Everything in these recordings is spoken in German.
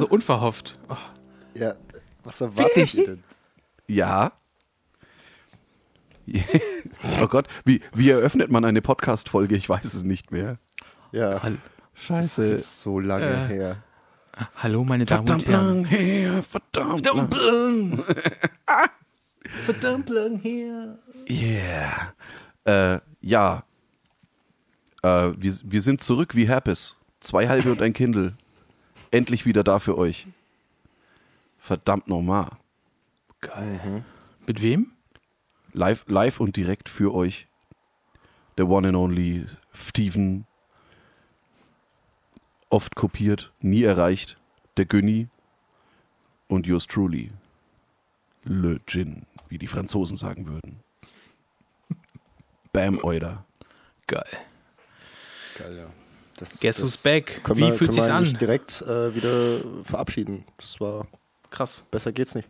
wieder so unverhofft. Oh. Ja, was erwartet ihr denn? Ja. oh Gott, wie, wie eröffnet man eine Podcast-Folge? Ich weiß es nicht mehr. Ja, Hall- das ist so lange Äh, her. Hallo, meine Damen Verdammt und Herren. lang her, verdammt lang. lang. Verdammt lang her. Yeah. Äh, ja. Äh, wir, wir sind zurück wie Herpes. Zwei halbe und ein Kindle. Endlich wieder da für euch. Verdammt nochmal. Geil. Mit wem? Live, live und direkt für euch. Der one and only Steven. Oft kopiert, nie erreicht. Der Günni. Und yours truly. Le Gin, wie die Franzosen sagen würden. Bam, Euder. Geil. Geil, ja. Das, Guess who's back? Können Wie wir, fühlt können sich's an? direkt äh, wieder verabschieden. Das war, Krass. besser geht's nicht.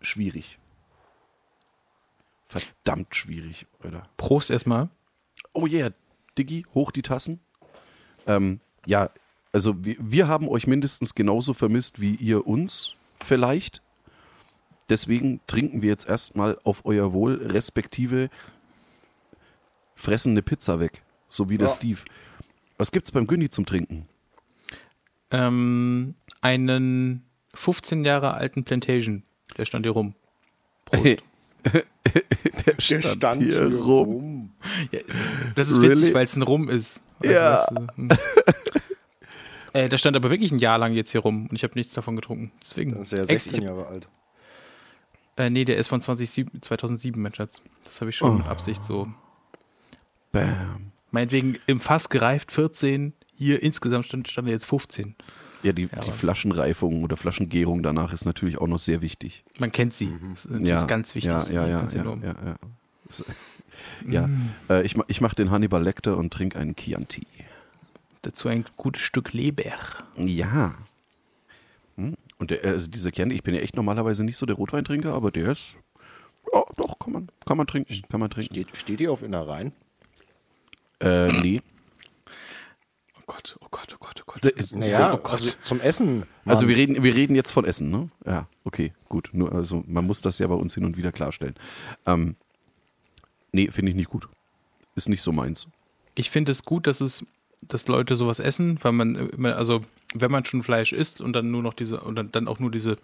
Schwierig. Verdammt schwierig, Euder. Prost erstmal. Oh yeah, Diggi, hoch die Tassen. Ähm, ja, also wir, wir haben euch mindestens genauso vermisst wie ihr uns vielleicht. Deswegen trinken wir jetzt erstmal auf euer Wohl, respektive fressen eine Pizza weg, so wie der Ja. Steve. Was gibt's beim Günni zum Trinken? Ähm, einen 15 Jahre alten Plantation. Der stand hier rum. Prost. der stand, hier rum. Ja, das ist Really? witzig, weil es ein Rum ist. Also, Ja. weißt du, hm. äh, der stand aber wirklich ein Jahr lang jetzt hier rum und ich habe nichts davon getrunken. Deswegen. Das ist ja Ex- 16 ich hab- Jahre alt. Äh, nee, der ist von 2007, 2007, mein Schatz. Das habe ich schon Oh. mit Absicht so. Bam. Meinetwegen im Fass gereift 14, hier insgesamt stand, stand er jetzt 15. Ja, die, Ja, die Flaschenreifung oder Flaschengärung danach ist natürlich auch noch sehr wichtig. Man kennt sie. Das ist Ja, ganz wichtig. Ja, ja, ja, ja, enorm. ja, ja. Ja. Äh, ich, ich mache den Hannibal Lecter und trinke einen Chianti. Dazu ein gutes Stück Leber. Ja. Hm. Und der, also dieser Chianti, ich bin ja echt normalerweise nicht so der Rotweintrinker, aber der ist, ja, doch, kann man, kann man trinken, kann man trinken. Steht, steht ihr auf Innereien? Äh, nee. Oh Gott, oh Gott, oh Gott, oh Gott. Naja, oh Gott. also zum Essen. Also Mann. wir reden, wir reden jetzt von Essen, ne? Ja, okay, gut. Nur, also man muss das ja bei uns hin und wieder klarstellen. Ähm, nee, finde ich nicht gut. Ist nicht so meins. Ich finde es gut, dass es, dass Leute sowas essen, weil man immer, also wenn man schon Fleisch isst und dann nur noch diese, und dann, auch nur diese,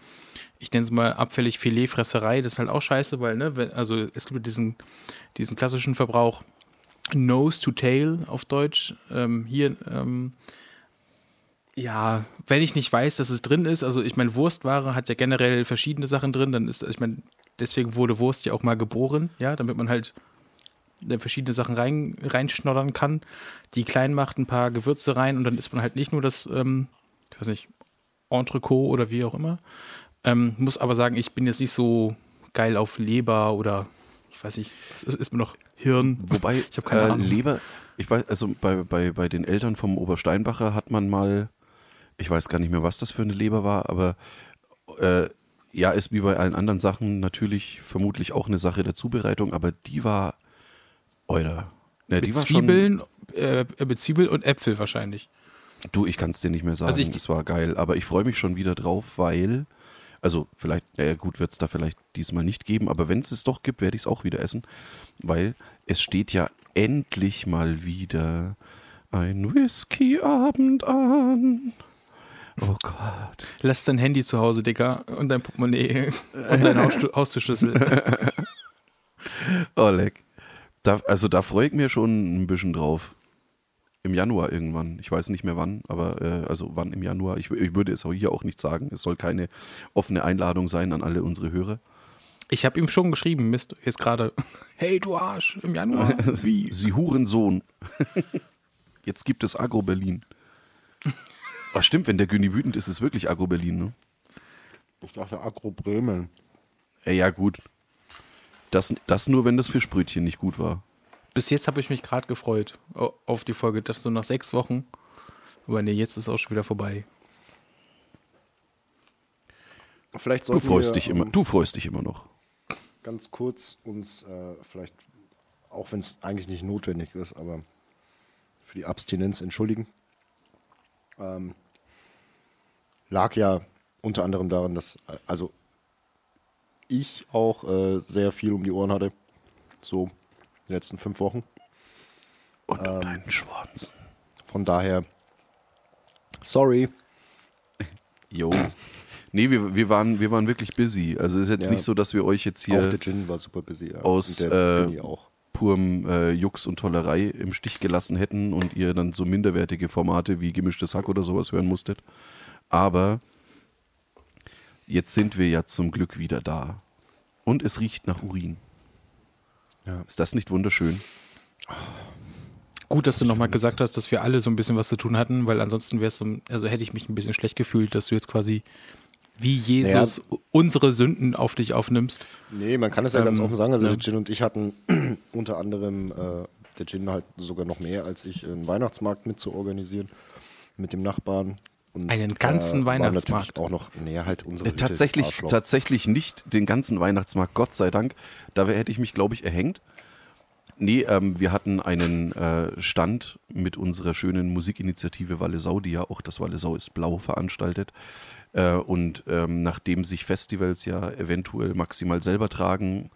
ich nenne es mal abfällig Filetfresserei, das ist halt auch scheiße, weil, ne, wenn, also es gibt ja diesen, diesen klassischen Verbrauch Nose to Tail auf Deutsch. Ähm, hier, ähm, ja, wenn ich nicht weiß, dass es drin ist, also ich meine, Wurstware hat ja generell verschiedene Sachen drin, dann ist, ich meine, deswegen wurde Wurst ja auch mal geboren, ja, damit man halt da verschiedene Sachen rein, reinschnoddern kann, die klein macht, ein paar Gewürze rein und dann isst man halt nicht nur das, ähm, ich weiß nicht, Entrecot oder wie auch immer. Ähm, muss aber sagen, ich bin jetzt nicht so geil auf Leber oder ich weiß nicht, ist, ist mir noch Hirn? Wobei, Ich hab keine äh, Ahnung. Leber, ich weiß, also bei, bei, bei den Eltern vom Obersteinbacher hat man mal, ich weiß gar nicht mehr, was das für eine Leber war, aber äh, ja, ist wie bei allen anderen Sachen natürlich vermutlich auch eine Sache der Zubereitung, aber die war, oder, ja, die Mit war schon, Zwiebeln, äh, mit Zwiebel und Äpfel wahrscheinlich. du, ich kann es dir nicht mehr sagen, Also ich- das war geil, aber ich freue mich schon wieder drauf, weil, also vielleicht, naja gut, wird es da vielleicht diesmal nicht geben, aber wenn es es doch gibt, werde ich es auch wieder essen, weil es steht ja endlich mal wieder ein Whisky-Abend an. Oh Gott. Lass dein Handy zu Hause, Dicker, und dein Portemonnaie und deine Hausstu- Haustürschlüssel. Oh, leck. Da, also da freue ich mir schon ein bisschen drauf. Im Januar irgendwann. Ich weiß nicht mehr wann, aber äh, also wann im Januar. Ich, ich würde es auch hier auch nicht sagen. Es soll keine offene Einladung sein an alle unsere Hörer. Ich habe ihm schon geschrieben, Mist, jetzt gerade. Hey, du Arsch, im Januar. Wie? Sie Hurensohn. Jetzt gibt es Agro-Berlin. Ach stimmt, wenn der Günni wütend ist, ist es wirklich Agro-Berlin, ne? Ich dachte Agro Bremen. Ja, gut. Das, das nur, wenn das Fischbrötchen nicht gut war. Bis jetzt habe ich mich gerade gefreut au- auf die Folge. Das so nach sechs Wochen. Aber nee, jetzt ist auch schon wieder vorbei. Vielleicht Du freust wir, dich immer, ähm, du freust dich immer noch. Ganz kurz uns äh, vielleicht, auch wenn es eigentlich nicht notwendig ist, aber für die Abstinenz entschuldigen. Ähm, lag ja unter anderem daran, dass äh, also ich auch äh, sehr viel um die Ohren hatte. So die letzten fünf Wochen. Und um deinen Schwanz. Von daher, sorry. Jo. Nee, wir, wir, waren, wir waren wirklich busy. Also es ist jetzt Ja. nicht so, dass wir euch jetzt auch hier der Gin war super busy. Ja. aus, Und der äh, auch. purem äh, Jux und Tollerei im Stich gelassen hätten und ihr dann so minderwertige Formate wie gemischtes Hack oder sowas hören musstet. Aber jetzt sind wir ja zum Glück wieder da. Und es riecht nach Urin. Ja. Ist das nicht wunderschön? Gut, dass du nochmal gesagt hast, dass wir alle so ein bisschen was zu tun hatten, weil ansonsten wäre es so, also hätte ich mich ein bisschen schlecht gefühlt, dass du jetzt quasi wie Jesus unsere Sünden auf dich aufnimmst. Nee, man kann es ja ganz Ähm, offen sagen. Also ja. der Gin und ich hatten unter anderem, äh, der Gin halt sogar noch mehr als ich, einen Weihnachtsmarkt mit zu organisieren mit dem Nachbarn. Und Einen ganzen natürlich Weihnachtsmarkt? Auch noch näher halt unsere Äh, Hütte, tatsächlich, Arschloch. tatsächlich nicht den ganzen Weihnachtsmarkt, Gott sei Dank. Da hätte ich mich, glaube ich, erhängt. Nee, ähm, wir hatten einen äh, Stand mit unserer schönen Musikinitiative Wallisau, die ja auch das Wallisau ist blau veranstaltet. Äh, und ähm, nachdem sich Festivals ja eventuell maximal selber tragen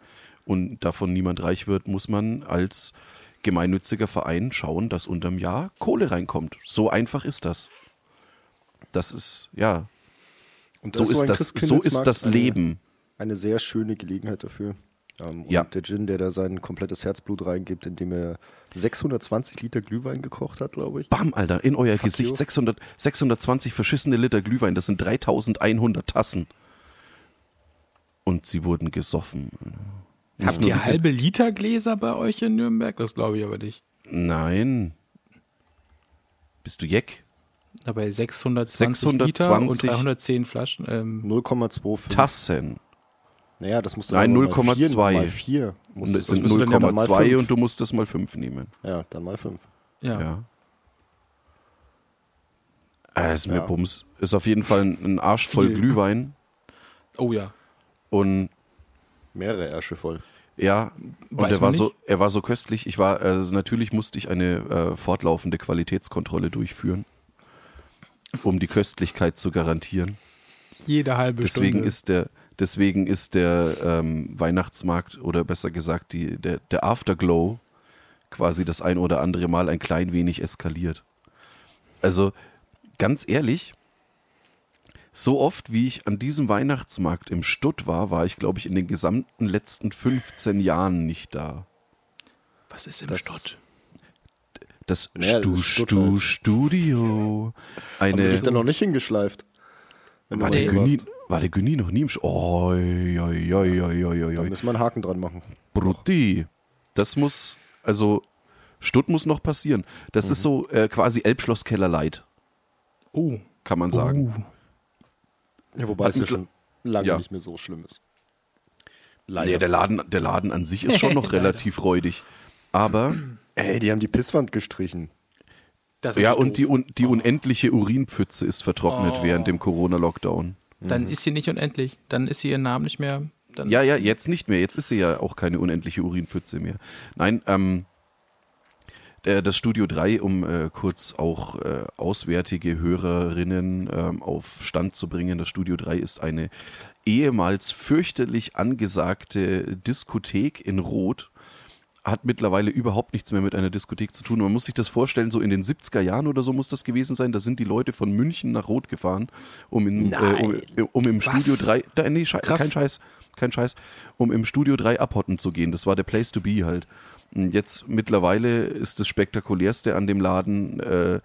und davon niemand reich wird, muss man als gemeinnütziger Verein schauen, dass unterm Jahr Kohle reinkommt. So einfach ist das. Das ist, ja, Und so ein ist das, so ist das eine- Leben. Eine sehr schöne Gelegenheit dafür. Ähm, Ja. Und der Gin, der da sein komplettes Herzblut reingibt, indem er 620 Liter Glühwein gekocht hat, glaube ich. Bam, Alter, in euer Fuck Gesicht you. 600, 620 verschissene Liter Glühwein, das sind 3100 Tassen. Und sie wurden gesoffen. Habt ihr halbe Liter Gläser bei euch in Nürnberg? Das glaube ich aber nicht. Nein. Bist du Jeck? Dabei 620, Liter 620 und 310 Flaschen. Ähm, 0,25. Tassen. Naja, das musst du Nein, aber mal 0,2. vier- Mal 4. Und es sind musst ja mal 0,2 fünf. und du musst das mal 5 nehmen. Ja, dann mal 5. ja. Ja. Äh, ist mir Ja. Bums. Ist auf jeden Fall ein Arsch voll Viel. Glühwein. Oh ja. Und Mehrere Ärsche voll. Ja, und Weiß er man war nicht. so, er war so köstlich. Ich war, also natürlich musste ich eine äh, fortlaufende Qualitätskontrolle durchführen, um die Köstlichkeit zu garantieren. Jede halbe Deswegen Stunde. ist der, deswegen ist der ähm, Weihnachtsmarkt oder besser gesagt die, der, der Afterglow quasi das ein oder andere Mal ein klein wenig eskaliert. Also ganz ehrlich, so oft wie ich an diesem Weihnachtsmarkt im Stutt war, war ich glaube ich in den gesamten letzten 15 Jahren nicht da. Was ist im Das- Stott? Das Naja, Stu, Stutt Stu, halt. Studio. Aber wir Eine, sind da noch nicht hingeschleift. Wenn du war, der warst. War der Gyni noch nie im Sch Oh, oi, oi, oi, oi, oi, Da oi. müssen wir einen Haken dran machen. Brutti. Das muss, also Stutt muss noch passieren. Das ist so äh, quasi Elbschlosskeller Light, Oh. kann man sagen. Uh. Ja, wobei es ja Hatten schon lange ja. nicht mehr so schlimm ist. Nee, der Laden, der Laden an sich ist schon noch relativ räudig. Aber, Ey, die haben die Pisswand gestrichen. Ja, doof. und die, un, die unendliche Urinpfütze ist vertrocknet während dem Corona-Lockdown. Dann ist sie nicht unendlich. Dann ist sie ihren Namen nicht mehr. Ja, ja, jetzt nicht mehr. Jetzt ist sie ja auch keine unendliche Urinpfütze mehr. Nein, ähm, das Studio 3, um äh, kurz auch äh, auswärtige Hörerinnen ähm, auf Stand zu bringen, das Studio 3 ist eine ehemals fürchterlich angesagte Diskothek in Rot. Hat mittlerweile überhaupt nichts mehr mit einer Diskothek zu tun. Man muss sich das vorstellen, so in den 70er Jahren oder so muss das gewesen sein. Da sind die Leute von München nach Rot gefahren, um, in, äh, um, um im Studio 3, da, nee, Schei- Krass. kein Scheiß, kein Scheiß, um im Studio 3 abhotten zu gehen. Das war der Place to be halt. Und jetzt mittlerweile ist das spektakulärste an dem Laden äh,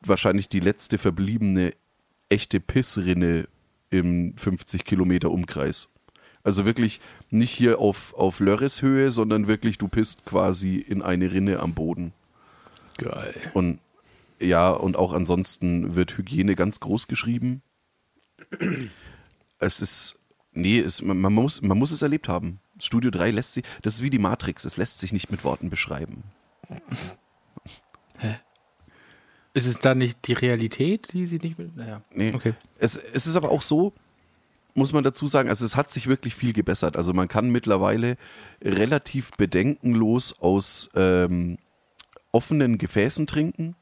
wahrscheinlich die letzte verbliebene echte Pissrinne im 50 Kilometer Umkreis. Also wirklich nicht hier auf, auf Lörreshöhe, sondern wirklich, du pisst quasi in eine Rinne am Boden. Geil. Und ja, und auch ansonsten wird Hygiene ganz groß geschrieben. Es ist, nee, es, man, man, muss, man muss es erlebt haben. Studio 3 lässt sich, das ist wie die Matrix, es lässt sich nicht mit Worten beschreiben. Ist es dann nicht die Realität, die sie nicht mit. Naja. Nee. Okay. Es, es ist aber auch so, muss man dazu sagen, also es hat sich wirklich viel gebessert. Also man kann mittlerweile relativ bedenkenlos aus ähm, offenen Gefäßen trinken.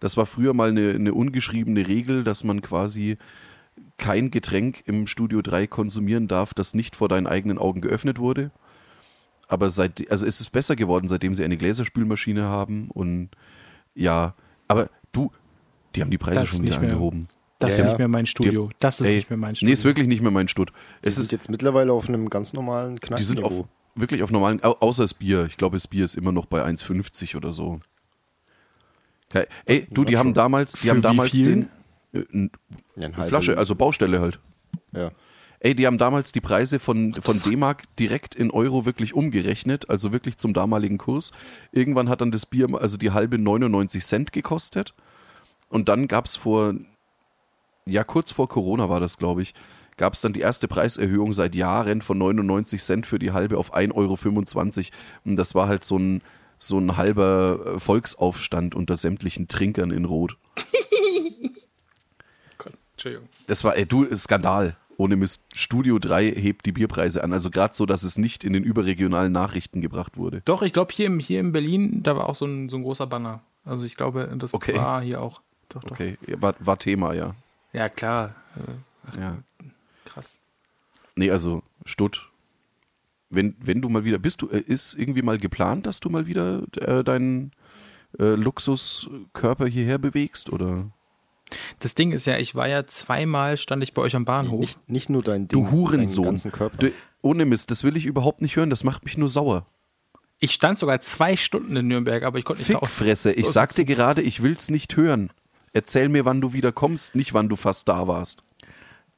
Das war früher mal eine, eine ungeschriebene Regel, dass man quasi kein Getränk im Studio 3 konsumieren darf, das nicht vor deinen eigenen Augen geöffnet wurde. Aber seit, also es ist besser geworden, seitdem sie eine Gläserspülmaschine haben und ja, aber du, die haben die Preise Das schon wieder nicht mehr- angehoben. Das ist Ja, ja. nicht mehr mein Studio. Das ist Ey, nicht mehr mein Studio. Nee, ist wirklich nicht mehr mein Stutt. Die Es sind ist, jetzt mittlerweile auf einem ganz normalen die sind auf, wirklich auf normalen, au- außer das Bier. Ich glaube, das Bier ist immer noch bei 1,50 oder so. Okay. Ey, du, die Ja, haben schon. damals, die Für haben wie damals viel? den, äh, n- Ja, Flasche, also Baustelle halt. Ja. Ey, die haben damals die Preise von, von D-Mark direkt in Euro wirklich umgerechnet, also wirklich zum damaligen Kurs. Irgendwann hat dann das Bier, also die halbe 99 Cent gekostet. Und dann gab es vor, ja, kurz vor Corona war das, glaube ich, gab es dann die erste Preiserhöhung seit Jahren von 99 Cent für die halbe auf 1,25 Euro. Und das war halt so ein, so ein halber äh, Volksaufstand unter sämtlichen Trinkern in Rot. Gott, Entschuldigung. Das war, ey, du, Skandal. Ohne Mist. Studio 3 hebt die Bierpreise an. Also gerade so, dass es nicht in den überregionalen Nachrichten gebracht wurde. Doch, ich glaube, hier, im- hier in Berlin, da war auch so ein, so ein großer Banner. Also ich glaube, das Okay. war hier auch. Doch, doch. Okay, war, war Thema, ja. Ja, klar. Äh, ja. krass. Nee, also Stutt. Wenn, wenn du mal wieder, bist du, äh, ist irgendwie mal geplant, dass du mal wieder äh, deinen äh, Luxuskörper hierher bewegst? Oder? Das Ding ist ja, ich war ja zweimal, stand ich bei euch am Bahnhof. Nicht, nicht nur dein Ding, Du Hurensohn. deinen ganzen Körper. Du, ohne Mist, das will ich überhaupt nicht hören, das macht mich nur sauer. Ich stand sogar zwei Stunden in Nürnberg, aber ich konnte nicht raus. Fickfresse, ich aus- sagte gerade, ich will's nicht hören. Erzähl mir, wann du wieder kommst, nicht wann du fast da warst.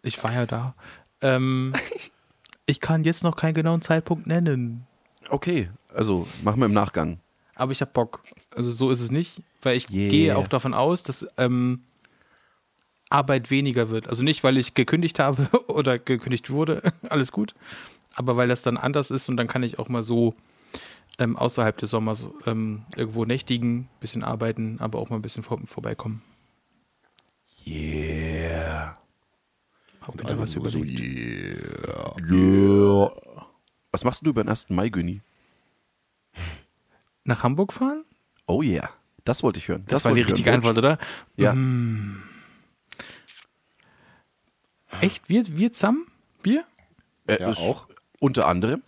Ich war ja da. Ähm, ich kann jetzt noch keinen genauen Zeitpunkt nennen. Okay, also machen wir im Nachgang. Aber ich hab Bock. Also so ist es nicht, weil ich Yeah. gehe auch davon aus, dass ähm, Arbeit weniger wird. Also nicht, weil ich gekündigt habe oder gekündigt wurde, alles gut, aber weil das dann anders ist und dann kann ich auch mal so ähm, außerhalb des Sommers ähm, irgendwo nächtigen, bisschen arbeiten, aber auch mal ein bisschen vor, vorbeikommen. Yeah. Hab mir da was überlegt. Yeah. Was machst du über den 1. Mai, Günni? Nach Hamburg fahren? Oh yeah. Das wollte ich hören. Das, war wollte die ich richtige hören. Antwort, oder? Ja. Echt? Wir, wir zusammen? Wir? Äh, Ja, ist auch. Unter anderem.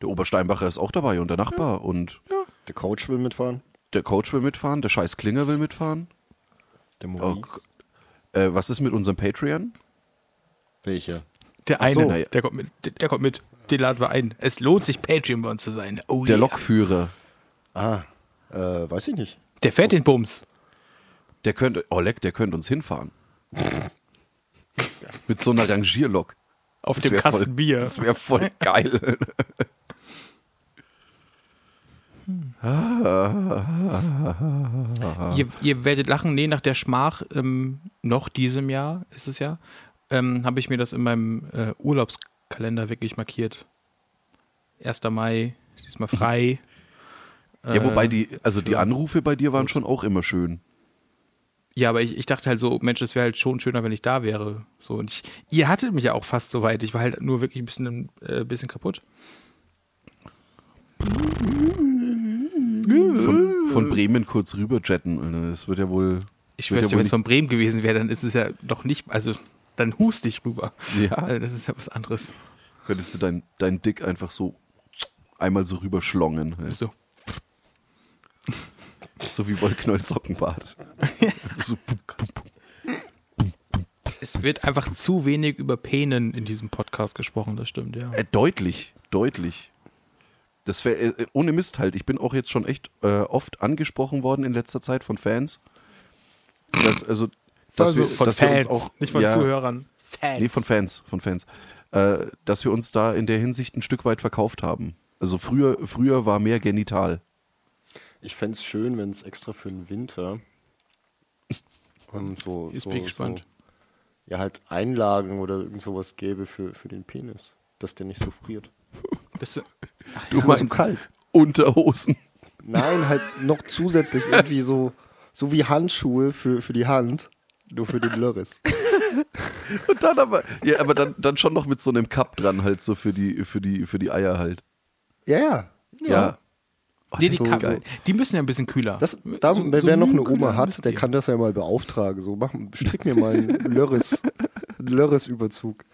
Der Obersteinbacher ist auch dabei und der Nachbar und Der Coach will mitfahren. der Coach will mitfahren, der scheiß Klinger will mitfahren. Der Oh, Maurice. Äh, was ist mit unserem Patreon? Welcher? Der eine, so. Naja. der kommt mit. Der, der kommt mit. Den laden wir ein. Es lohnt sich, Patreon bei uns zu sein. Oh Der yeah. Lokführer. Ah, äh, weiß ich nicht. Der fährt den Bums. Der könnte, Oleg, der könnte uns hinfahren. Mit so einer Rangierlok. Auf Das dem Kasten voll, Bier. Das wäre voll geil. Ihr, ihr werdet lachen, nee, nach der Schmach, ähm, noch diesem Jahr ist es ja, ähm, habe ich mir das in meinem äh, Urlaubskalender wirklich markiert. 1. Mai, ist diesmal frei. Ja, wobei Äh, die, also die Anrufe bei dir waren schon auch immer schön. Ja, aber ich, ich dachte halt so, Mensch, es wäre halt schon schöner, wenn ich da wäre. So, und ich, ihr hattet mich ja auch fast so weit. Ich war halt nur wirklich ein bisschen, äh, bisschen kaputt. Von, von Bremen kurz rüber jetten. Das wird ja wohl. Ich schwör's ja wenn es von Bremen gewesen wäre, dann ist es ja doch nicht, also dann hust ich rüber. Ja. Also, das ist ja was anderes. Könntest du dein, dein Dick einfach so einmal so rüberschlongen. ne? So. So wie Wollknäuel Sockenbart. so. Es wird einfach zu wenig über Penen in diesem Podcast gesprochen, das stimmt, ja. Äh, deutlich, deutlich. Das wär, äh, ohne Mist halt. Ich bin auch jetzt schon echt äh, oft angesprochen worden in letzter Zeit von Fans. Dass, also, dass also wir, von dass Fans, wir uns auch, nicht von ja, Zuhörern. Fans. Nee, von Fans, von Fans. Äh, dass wir uns da in der Hinsicht ein Stück weit verkauft haben. Also früher, früher war mehr genital. Ich fände es schön, wenn es extra für den Winter ähm, so, so, bin ich gespannt. so ja halt Einlagen oder irgend sowas gäbe für, für den Penis, dass der nicht so friert. Bist du, ach, Du mal so meinst- kalt. Unterhosen. Nein, halt noch zusätzlich irgendwie so, so wie Handschuhe für, für die Hand, nur für den Lörris. Und dann aber, ja, aber dann, dann schon noch mit so einem Cup dran, halt so für die, für die, für die Eier halt. Ja, ja. Ja. Oh, Nee, die, Ka- geil. die müssen ja ein bisschen kühler. Das, da, So- wer, so wer noch eine Oma hat, der kann das ja mal beauftragen. So, mach, strick mir mal einen Lörris Lörres-Überzug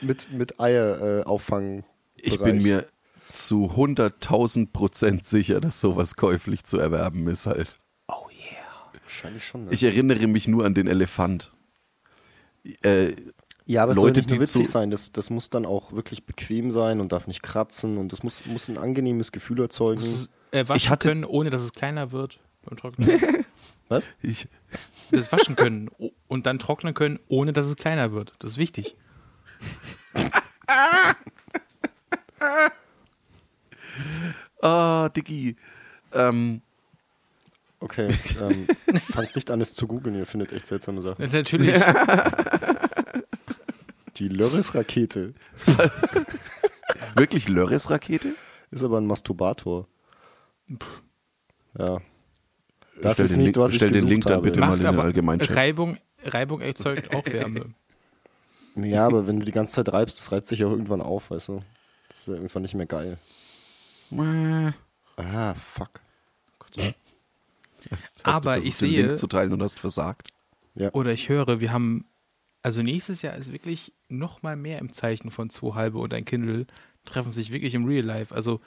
mit, mit Eier äh, auffangen. Ich bin mir zu 100.000 Prozent sicher, dass sowas käuflich zu erwerben ist halt. Oh yeah. Wahrscheinlich schon. Ne? Ich erinnere mich nur an den Elefant. Äh, ja, aber es Leute, soll nicht nur witzig sein. Das, das muss dann auch wirklich bequem sein und darf nicht kratzen und das muss, muss ein angenehmes Gefühl erzeugen. Äh, waschen Ich hatte- können, ohne dass es kleiner wird beim Trocknen. Was? ich, das waschen können und dann trocknen können, ohne dass es kleiner wird. Das ist wichtig. ah, Diggi. Ähm, Okay, ähm, fangt nicht an, es zu googeln, ihr findet echt seltsame Sachen. Natürlich. Die Lörres-Rakete wirklich Lörres-Rakete? ist aber ein Masturbator. Ja. Das Stell ist den nicht, Link- was ich stell den gesucht Link dann habe. bitte mal in den aber Allgemeinchat. Reibung, Reibung erzeugt auch Wärme. Ja, aber wenn du die ganze Zeit reibst, das reibt sich ja auch irgendwann auf, weißt du. Das ist ja irgendwann nicht mehr geil. Ah, fuck. Hast, hast Aber du versucht, ich den sehe- Link zu teilen und hast versagt. Oder ich höre, wir haben, also nächstes Jahr ist wirklich noch mal mehr im Zeichen von zwei halbe und ein Kindle treffen sich wirklich im Real Life. Also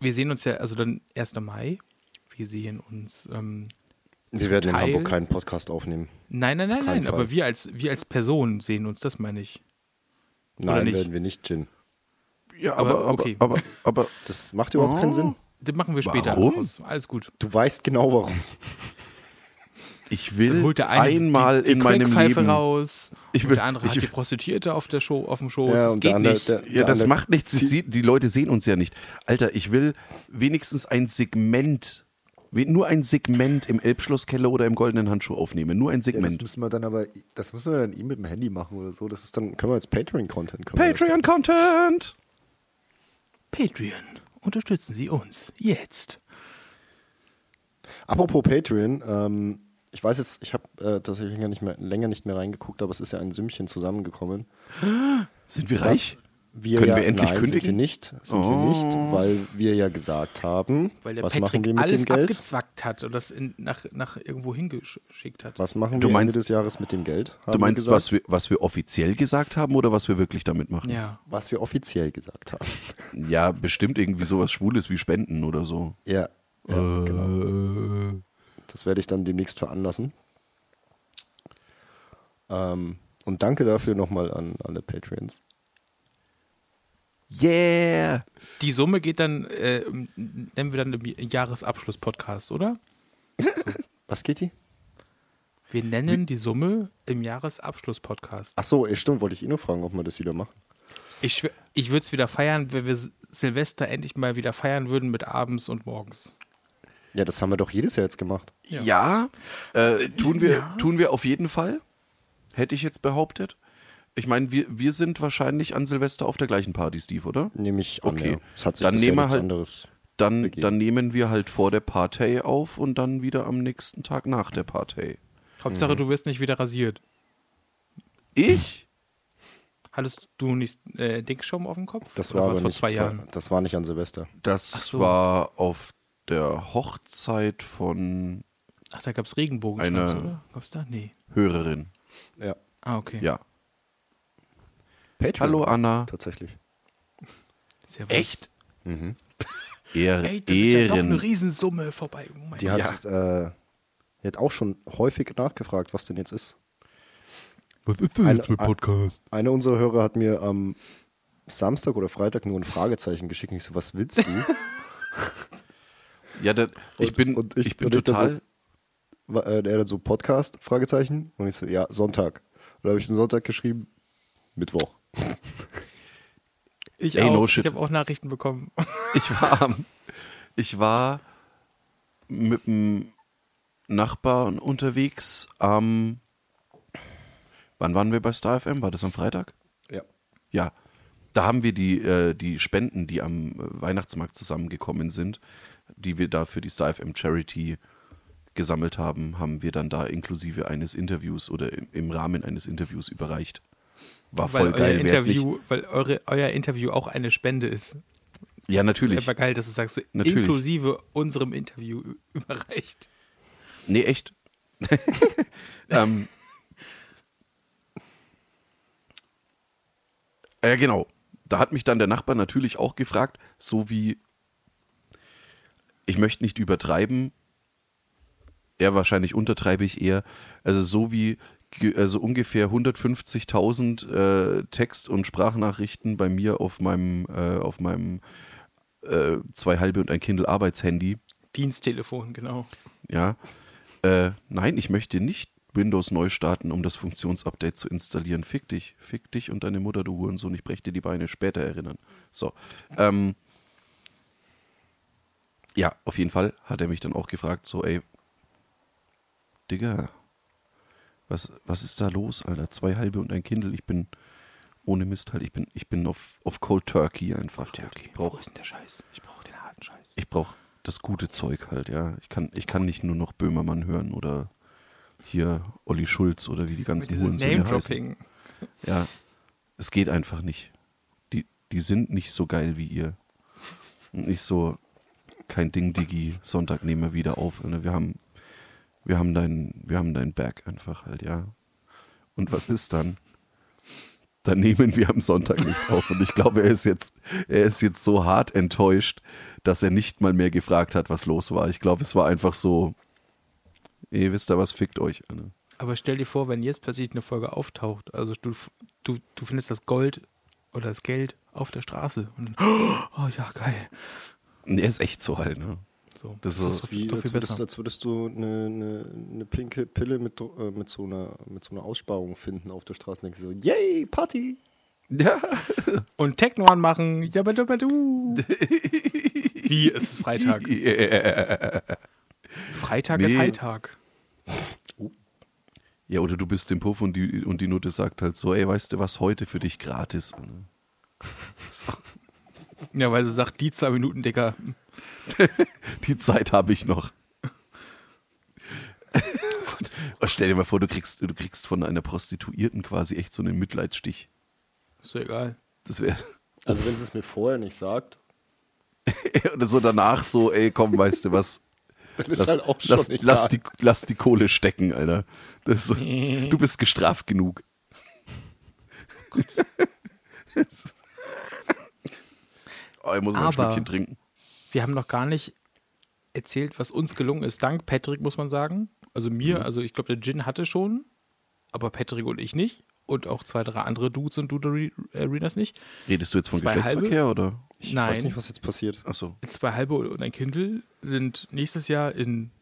wir sehen uns ja, also dann 1. Mai, wir sehen uns, ähm, Wir werden in Teil- Hamburg keinen Podcast aufnehmen. nein, nein, nein, nein, Fall. aber wir als, wir als Person sehen uns, das meine ich. Nein, werden wir nicht, Gin. Ja, aber- aber, aber, okay. aber, aber, Das macht überhaupt keinen Oh. Sinn. Das machen wir später. Warum? Aus. Alles gut. Du weißt genau warum. ich will holt der eine einmal die, die in meinem Leben. raus Ich und will- der andere ich- hat die Prostituierte auf, der Show, auf dem Schoß. Ja, das geht der andere- nicht. der- Ja, das andere macht nichts. Sie die Leute sehen uns ja nicht. Alter, ich will wenigstens ein Segment, nur ein Segment im Elbschlosskeller oder im Goldenen Handschuh aufnehmen. Nur ein Ja, das Segment. müssen wir dann aber, das müssen wir dann eh mit dem Handy machen oder so. Das ist dann, können wir als Patreon-Content können wir- Patreon-Content! Patreon. Unterstützen Sie uns. Jetzt. Apropos Patreon, ähm, ich weiß jetzt, ich habe äh, tatsächlich länger nicht, mehr, länger nicht mehr reingeguckt, aber es ist ja ein Sümmchen zusammengekommen. Sind wir Das reich? Wir Können ja, wir endlich nein, kündigen? Sind wir nicht, sind wir nicht, weil wir ja gesagt haben, Weil der was machen Patrick wir mit dem Geld? abgezwackt hat und das in, nach, nach irgendwo hingeschickt hat. Was machen Du wir meinst- Ende des Jahres mit dem Geld? Du wir meinst, gesagt. was wir, was wir offiziell gesagt haben oder was wir wirklich damit machen? Ja. was wir offiziell gesagt haben. Ja, bestimmt irgendwie sowas Schwules wie Spenden oder so. Ja, ja Äh, genau. Das werde ich dann demnächst veranlassen. Ähm, und danke dafür nochmal an alle Patreons. Yeah! Die Summe geht dann, äh, nennen wir dann im Jahresabschluss-Podcast, oder? Was geht die? Wir nennen die Summe im Jahresabschluss-Podcast. Ach so, eh, stimmt, wollte ich eh nur fragen, ob wir das wieder machen. Ich, ich würde es wieder feiern, wenn wir Silvester endlich mal wieder feiern würden mit abends und morgens. Ja, das haben wir doch jedes Jahr jetzt gemacht. Ja, äh, tun, wir, tun wir auf jeden Fall. Hätte ich jetzt behauptet. Ich meine, wir, wir sind wahrscheinlich an Silvester auf der gleichen Party, Steve, oder? Nehme ich an, Okay. ja. Es hat sich Dann nehmen halt- anderes. Dann, Begeben. dann nehmen wir halt vor der Partei auf und dann wieder am nächsten Tag nach der Partei. Hauptsache, du wirst nicht wieder rasiert. Ich? Hattest du nicht äh, Dickschaum auf dem Kopf? Das war aber vor nicht, zwei Jahren. Das war nicht an Silvester. Das so. war auf der Hochzeit von Ach, da gab es Regenbogen. Eine- oder? Gab's da? Nee. Hörerin. Ja. Ah, okay. Ja. Patreon. Hallo Anna. Tatsächlich. Sehr was. Echt? Mhm. Ehr, Ey, da ist ja noch Ehren. eine Riesensumme vorbei. Oh mein Die Gott. hat, äh, die hat auch schon häufig nachgefragt, was denn jetzt ist. Was ist denn Eine- jetzt mit Podcast? Einer unserer Hörer hat mir am Samstag oder Freitag nur ein Fragezeichen geschickt. Und ich so, was willst du? Ja, da, ich Und- bin, und ich, ich- bin und ich da total. War, äh, er hat so Podcast? Fragezeichen. Und ich so, ja, Sonntag. Und da habe ich den Sonntag geschrieben, Mittwoch. Ich Ey, auch. no. Ich habe auch Nachrichten bekommen. Ich war, ich war mit dem Nachbarn unterwegs am. Wann waren wir bei Star FM? War das am Freitag? Ja. Ja. Da haben wir die, äh, die Spenden, die am äh, Weihnachtsmarkt zusammengekommen sind, die wir da für die Star FM Charity gesammelt haben, haben wir dann da inklusive eines Interviews oder im, im Rahmen eines Interviews überreicht. War voll weil geil, euer wär's nicht. Interview, weil eure, euer Interview auch eine Spende ist. Ja, natürlich. War geil, dass du sagst, so Natürlich. inklusive unserem Interview überreicht. Nee, echt. ähm, Ja, genau. Da hat mich dann der Nachbar natürlich auch gefragt, so wie, ich möchte nicht übertreiben, er wahrscheinlich untertreibe ich eher, also so wie also ungefähr 150.000 äh, Text- und Sprachnachrichten bei mir auf meinem, äh, auf meinem äh, zwei halbe und ein Kindle Arbeitshandy. Diensttelefon, genau. Ja. Äh, nein, ich möchte nicht Windows neu starten, um das Funktionsupdate zu installieren. Fick dich, fick dich und deine Mutter, du Hurensohn. Ich breche dir die Beine später erinnern. So. Ähm, ja, auf jeden Fall hat er mich dann auch gefragt, so, ey, Digga, was, was ist da los, Alter? Zwei halbe und ein Kindle. Ich bin ohne Mist halt, ich bin, ich bin auf, auf Cold Turkey einfach. Ich Wo brauche ist denn der Scheiß? Ich brauche den harten Scheiß. ich brauche das gute Zeug halt, ja. Ich kann, ich kann nicht nur noch Böhmermann hören oder hier Olli Schulz oder wie die ganzen Dieses Hurensöhne heißen. Ja, es geht einfach nicht. Die, die sind nicht so geil wie ihr. Und nicht so, kein Ding, Digi, Sonntag nehmen wir wieder auf. Ne? Wir haben, wir haben dein, wir haben dein Berg einfach halt, ja. Und was ist dann? Dann nehmen wir am Sonntag nicht auf. Und ich glaube, er ist jetzt, er ist jetzt so hart enttäuscht, dass er nicht mal mehr gefragt hat, was los war. Ich glaube, es war einfach so, ihr wisst ja was, fickt euch. Ne? Aber stell dir vor, wenn jetzt plötzlich eine Folge auftaucht, also du, du, du findest das Gold oder das Geld auf der Straße und dann, oh ja, geil. Und er ist echt so halt, ne? So, Das ist ist doch Wie, doch als, würdest, als würdest du eine, eine, eine pinke Pille mit, äh, mit, so einer, mit so einer Aussparung finden auf der Straße. Und denkst du so, yay, Party! Ja. Und Techno anmachen, jabadabadu. Wie ist Freitag? Freitag ist Nee. Freitag. Ja, oder du bist im Puff und die, und die Nutte sagt halt so, ey, weißt du was, heute für dich gratis. So, Ja, weil sie sagt, die zwei Minuten, Dicker. die Zeit habe ich noch. Stell dir mal vor, du kriegst, du kriegst von einer Prostituierten quasi echt so einen Mitleidsstich. Ist doch egal. Das wäre. Also wenn sie es mir vorher nicht sagt, Oder so danach so, ey, komm, weißt du was? dann ist Lass, halt auch schon lass, egal. lass, die, lass die Kohle stecken, Alter. So, du bist gestraft genug. Oh, ich muss mal ein Stückchen trinken. Wir haben noch gar nicht erzählt, was uns gelungen ist. Dank Patrick, muss man sagen. Also mir, Mhm. also ich glaube, der Gin hatte schon, aber Patrick und ich nicht. Und auch zwei, drei andere Dudes und Dude-Arenas nicht. Redest du jetzt von Zwei Geschlechtsverkehr oder? Ich Nein. weiß nicht, was jetzt passiert. Achso. Zwei halbe und ein Kindle sind nächstes Jahr in,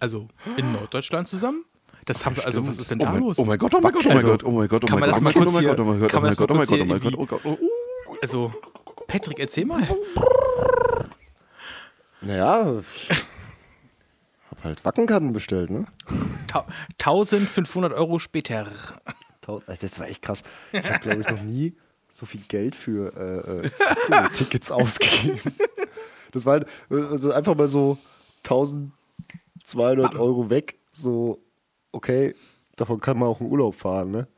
also in Norddeutschland zusammen. Das haben wir, also was ist denn Oh da mein, los? oh mein Gott, oh mein Gott, oh mein Also, Gott, oh mein Gott, oh kann mein man Gott, das oh mal mein Gott, kurz oh mein Gott, oh mein hier- Gott, oh kann mein man Gott, das oh mein mal Gott, oh mein kurz Gott, oh mein Gott, oh Also, Patrick, erzähl mal. Naja, ich hab halt Wackenkarten bestellt, ne? Ta 1500 Euro später. Das war echt krass. Ich habe, glaube ich, noch nie so viel Geld für äh, äh, Festival-Tickets ausgegeben. Das war halt, also einfach mal so 1200 Euro weg. So, okay, davon kann man auch in Urlaub fahren, ne?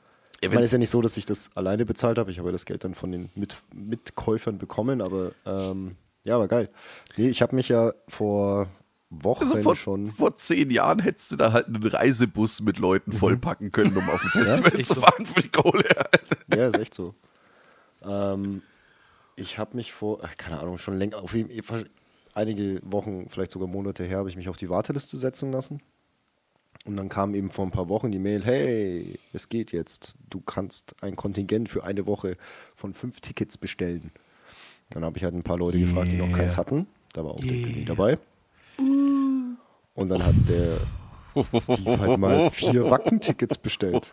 Ich meine, es ist ja nicht so, dass ich das alleine bezahlt habe. Ich habe ja das Geld dann von den Mit Mitkäufern bekommen, aber ähm, ja, war geil. Nee, ich habe mich ja vor Wochen Also vor, schon. vor zehn Jahren hättest du da halt einen Reisebus mit Leuten vollpacken können, um auf ein Festival echt zu so. fahren für die Kohle. Alter. Ja, ist echt so. Ähm, ich habe mich vor, keine Ahnung, schon länger, auf jeden Fall einige Wochen, vielleicht sogar Monate her, habe ich mich auf die Warteliste setzen lassen. Und dann kam eben vor ein paar Wochen die Mail, hey, es geht jetzt. Du kannst ein Kontingent für eine Woche von fünf Tickets bestellen. Dann habe ich halt ein paar Leute gefragt, die noch keins hatten. Da war auch der Billy dabei. Und dann hat der Steve halt mal vier Wackentickets bestellt.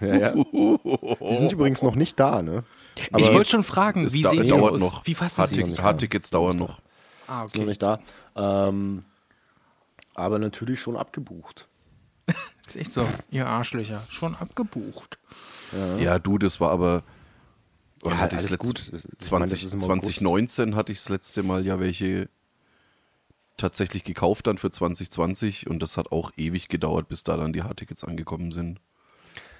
Ja, ja. Die sind übrigens noch nicht da, ne? Aber ich wollte schon fragen, wie sehen die dauert aus? noch. Wie fassen sie Hardtick- sich? da. Hardtickets dauern noch. Ah, ist noch okay. nicht da. Ähm, aber natürlich schon abgebucht. Ist echt so. Ihr Arschlöcher. Schon abgebucht. Ja, du, das war aber. Ja, hatte alles gut. Ich meine, das 20, ist im 2019 hatte ich das letzte Mal ja welche tatsächlich gekauft dann für 2020 und das hat auch ewig gedauert, bis da dann die Hardtickets angekommen sind.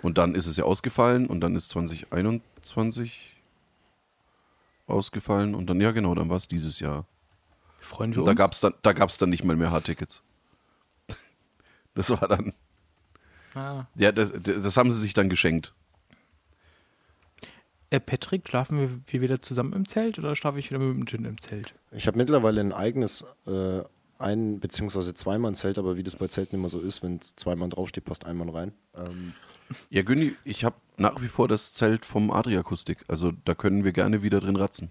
Und dann ist es ja ausgefallen und dann ist 2021 ausgefallen und dann, ja genau, dann war es dieses Jahr. Freuen wir Und da uns. gab es dann, da gab's dann nicht mal mehr Hardtickets. Das war dann, ah, ja, das, das haben sie sich dann geschenkt. Äh, Patrick, schlafen wir, wir wieder zusammen im Zelt oder schlafe ich wieder mit dem Gin im Zelt? Ich habe mittlerweile ein eigenes äh, ein- bzw. Zweimann-Zelt, aber wie das bei Zelten immer so ist, wenn zwei Mann draufsteht, passt ein Mann rein. Ähm, Ja, Günni, ich habe nach wie vor das Zelt vom Adriakustik. Also da können wir gerne wieder drin ratzen.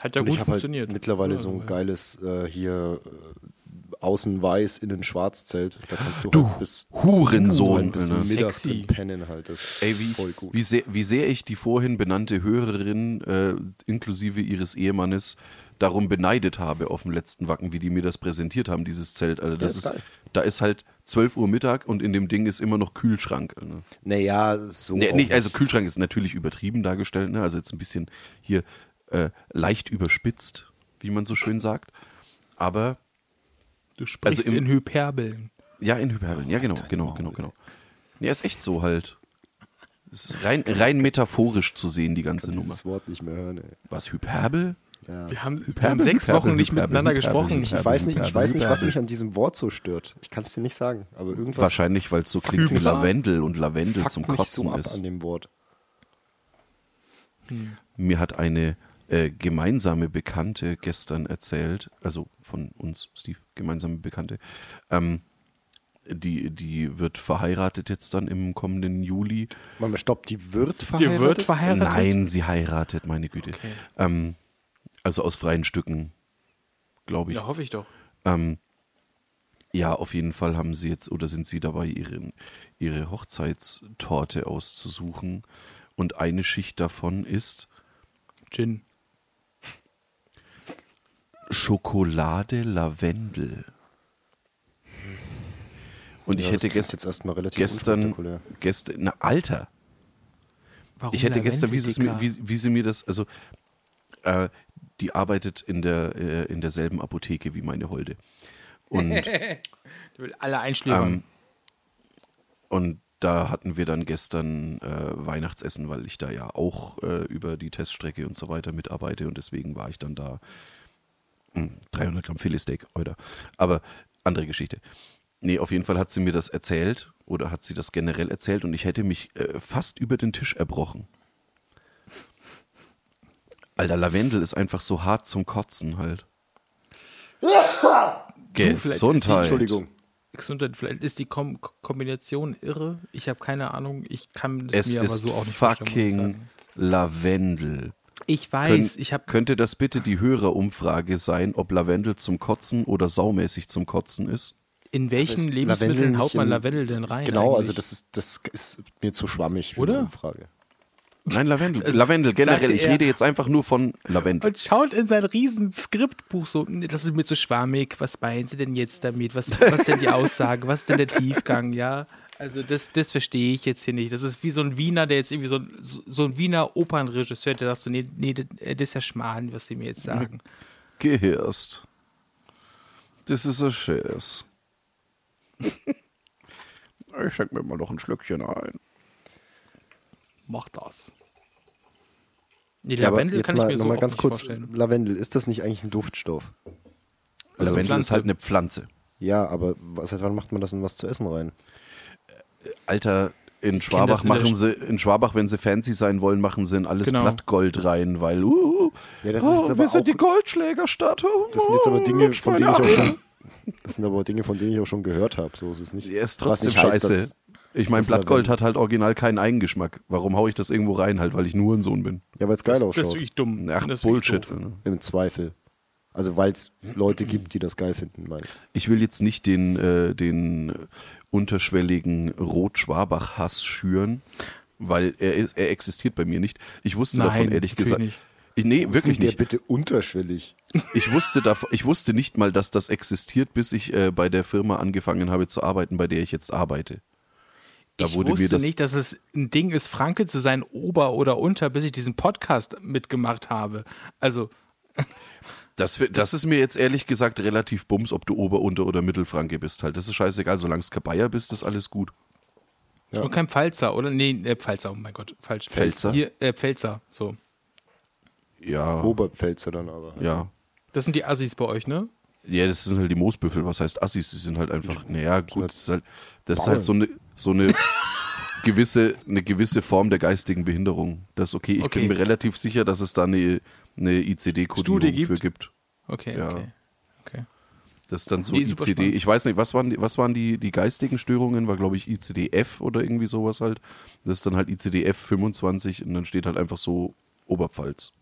Hat ja und gut ich habe halt funktioniert. mittlerweile Ja, so ein geiles äh, hier äh, außen weiß, innen schwarz Zelt. Da kannst du, Du halt bis, Hurensohn. bis mittags drin pennen halt. Das ist Ey, wie, voll gut. wie, sehr, wie sehr ich die vorhin benannte Hörerin äh, inklusive ihres Ehemannes darum beneidet habe auf dem letzten Wacken, wie die mir das präsentiert haben, dieses Zelt. Also das ist ist, da ist halt 12 Uhr Mittag und in dem Ding ist immer noch Kühlschrank. Ne? naja, so. Nee, nicht, also Kühlschrank ist natürlich übertrieben dargestellt, ne? also jetzt ein bisschen hier äh, leicht überspitzt, wie man so schön sagt. Aber Du sprichst also im- in Hyperbeln. ja, in Hyperbeln, ja genau, genau, genau, genau. Nee, ist echt so halt. Ist rein, rein metaphorisch zu sehen, die ganze Nummer. dieses Wort nicht mehr hören. Ey. Was, Hyperbel? Ja. Wir haben, wir Hyperbel, haben sechs Hyperbel, Wochen nicht Hyperbel, miteinander Hyperbel, gesprochen. Ich weiß nicht, ich weiß nicht, was mich an diesem Wort so stört. Ich kann es dir nicht sagen, aber irgendwas Wahrscheinlich, weil es so klingt wie? Lavendel und Lavendel zum mich Kotzen so ab ist. an dem Wort. Mir hat eine äh, gemeinsame Bekannte gestern erzählt, also von uns, Steve, gemeinsame Bekannte, ähm, die, die wird verheiratet jetzt dann im kommenden Juli. Warte mal, stopp, die wird Die verheiratet? wird verheiratet? Nein, sie heiratet, meine Güte. Okay. Ähm, also aus freien Stücken, glaube ich. Ja, hoffe ich doch. Ähm, ja, auf jeden Fall haben sie jetzt oder sind sie dabei, ihren, ihre Hochzeitstorte auszusuchen. Und eine Schicht davon ist Gin. Schokolade Lavendel. Und ich Ja, das hätte gest jetzt erstmal relativ gestern, gestern, na Alter, Warum ich hätte gestern, wie, sie Lavendel, wie, wie sie mir das, also äh, die arbeitet in der äh, in derselben Apotheke wie meine Holde. Und will alle einschläfern. Ähm, und da hatten wir dann gestern äh, Weihnachtsessen, weil ich da ja auch äh, über die Teststrecke und so weiter mitarbeite und deswegen war ich dann da. Hm, 300 Gramm Filetsteak, oder. Aber andere Geschichte. Nee, auf jeden Fall hat sie mir das erzählt oder hat sie das generell erzählt und ich hätte mich äh, fast über den Tisch erbrochen. Alter, Lavendel ist einfach so hart zum Kotzen halt. Gesundheit. Entschuldigung. Gesundheit, vielleicht ist die Kom Kombination irre. Ich habe keine Ahnung. Ich kann das Es mir aber ist so auch nicht vorstellen. muss ich fucking sagen. Lavendel. Ich weiß, Könnt- ich habe könnte das bitte die Hörerumfrage sein, ob Lavendel zum Kotzen oder saumäßig zum Kotzen ist? in welchen Ist Lebensmitteln Lavendel haut man in- Lavendel denn rein? Genau, also eigentlich? das ist, das ist mir zu schwammig für Oder? eine Umfrage. Nein, Lavendel. Also, Lavendel generell. Ich rede jetzt einfach nur von Lavendel. Und schaut in sein riesen Skriptbuch so, "Nee, das ist mir zu schwammig, was meinen Sie denn jetzt damit? Was, was denn die Aussage? Was ist denn der Tiefgang? Ja, also das, das verstehe ich jetzt hier nicht. Das ist wie so ein Wiener, der jetzt irgendwie so ein, so so ein Wiener Opernregisseur, der sagt so, nee, nee, das das ist ja Schmarrn, was Sie mir jetzt sagen. Gehirst. Das ist ein Scherz. ich schenk mir mal noch ein Schlückchen ein. Mach das. Nee, Ja, aber Lavendel jetzt kann mal, ich mir so noch mal auch ganz nicht kurz, vorstellen. Lavendel, ist das nicht eigentlich ein Duftstoff? Also Lavendel ist halt eine Pflanze. Ja, aber was, seit wann macht man das in was zu essen rein? Alter, in Schwabach machen sie, in Schwabach, wenn sie fancy sein wollen, machen sie in alles Genau. Blattgold rein, weil, uh, Ja, das ist oh, jetzt aber wir sind die Goldschlägerstadt. Oh, Das sind jetzt aber Dinge, Mensch, von denen ich auch schon, das sind aber Dinge, von denen ich auch schon gehört habe. So ist es nicht. Er ist trotzdem nicht heißt, scheiße. dass- ich meine, Blattgold hat halt original keinen Eigengeschmack. Warum hau ich das irgendwo rein? Halt, weil ich nur ein Sohn bin. Ja, weil es geil Das, das ist ausschaut. wirklich dumm. Ach, das Bullshit. ne? Im Zweifel. Also weil es Leute gibt, die das geil finden, meine ich. Ich will jetzt nicht den, äh, den unterschwelligen Rot-Schwabach-Hass schüren, weil er, ist, er existiert bei mir nicht. Ich wusste Nein, davon ehrlich gesagt. nicht. Ich, nee, Wo ist wirklich denn der nicht. bitte unterschwellig? Ich wusste, davon, ich wusste nicht mal, dass das existiert, bis ich äh, bei der Firma angefangen habe zu arbeiten, bei der ich jetzt arbeite. Da ich wurde wusste mir das. nicht, dass es ein Ding ist, Franke zu sein, Ober oder Unter, bis ich diesen Podcast mitgemacht habe. Also, Das, das ist mir jetzt ehrlich gesagt relativ bums, ob du Ober-, Unter- oder Mittelfranke bist halt. Das ist scheißegal, solange es Bayer bist, ist alles gut. Ja. und kein Pfalzer, oder? Nee, äh, Pfalzer, oh mein Gott, falsch. Pfälzer? Hier, äh, Pfälzer, so. Ja, Oberpfälzer dann aber. ja. Das sind die Assis bei euch, ne? Ja, das sind halt die Moosbüffel. Was heißt Assis? Die sind halt einfach, naja, gut, das ist halt, das ist halt so eine, so eine, gewisse, eine gewisse Form der geistigen Behinderung. Das ist okay. Ich Okay. bin mir relativ sicher, dass es da eine, eine ICD-Kodierung gibt? für gibt. Okay, Ja. okay. okay. Das ist dann so Nee, ICD. Ich weiß nicht, was waren die, was waren die, die geistigen Störungen? War, glaube ich, ICD-F oder irgendwie sowas halt. Das ist dann halt ICD-F 25 und dann steht halt einfach so Oberpfalz.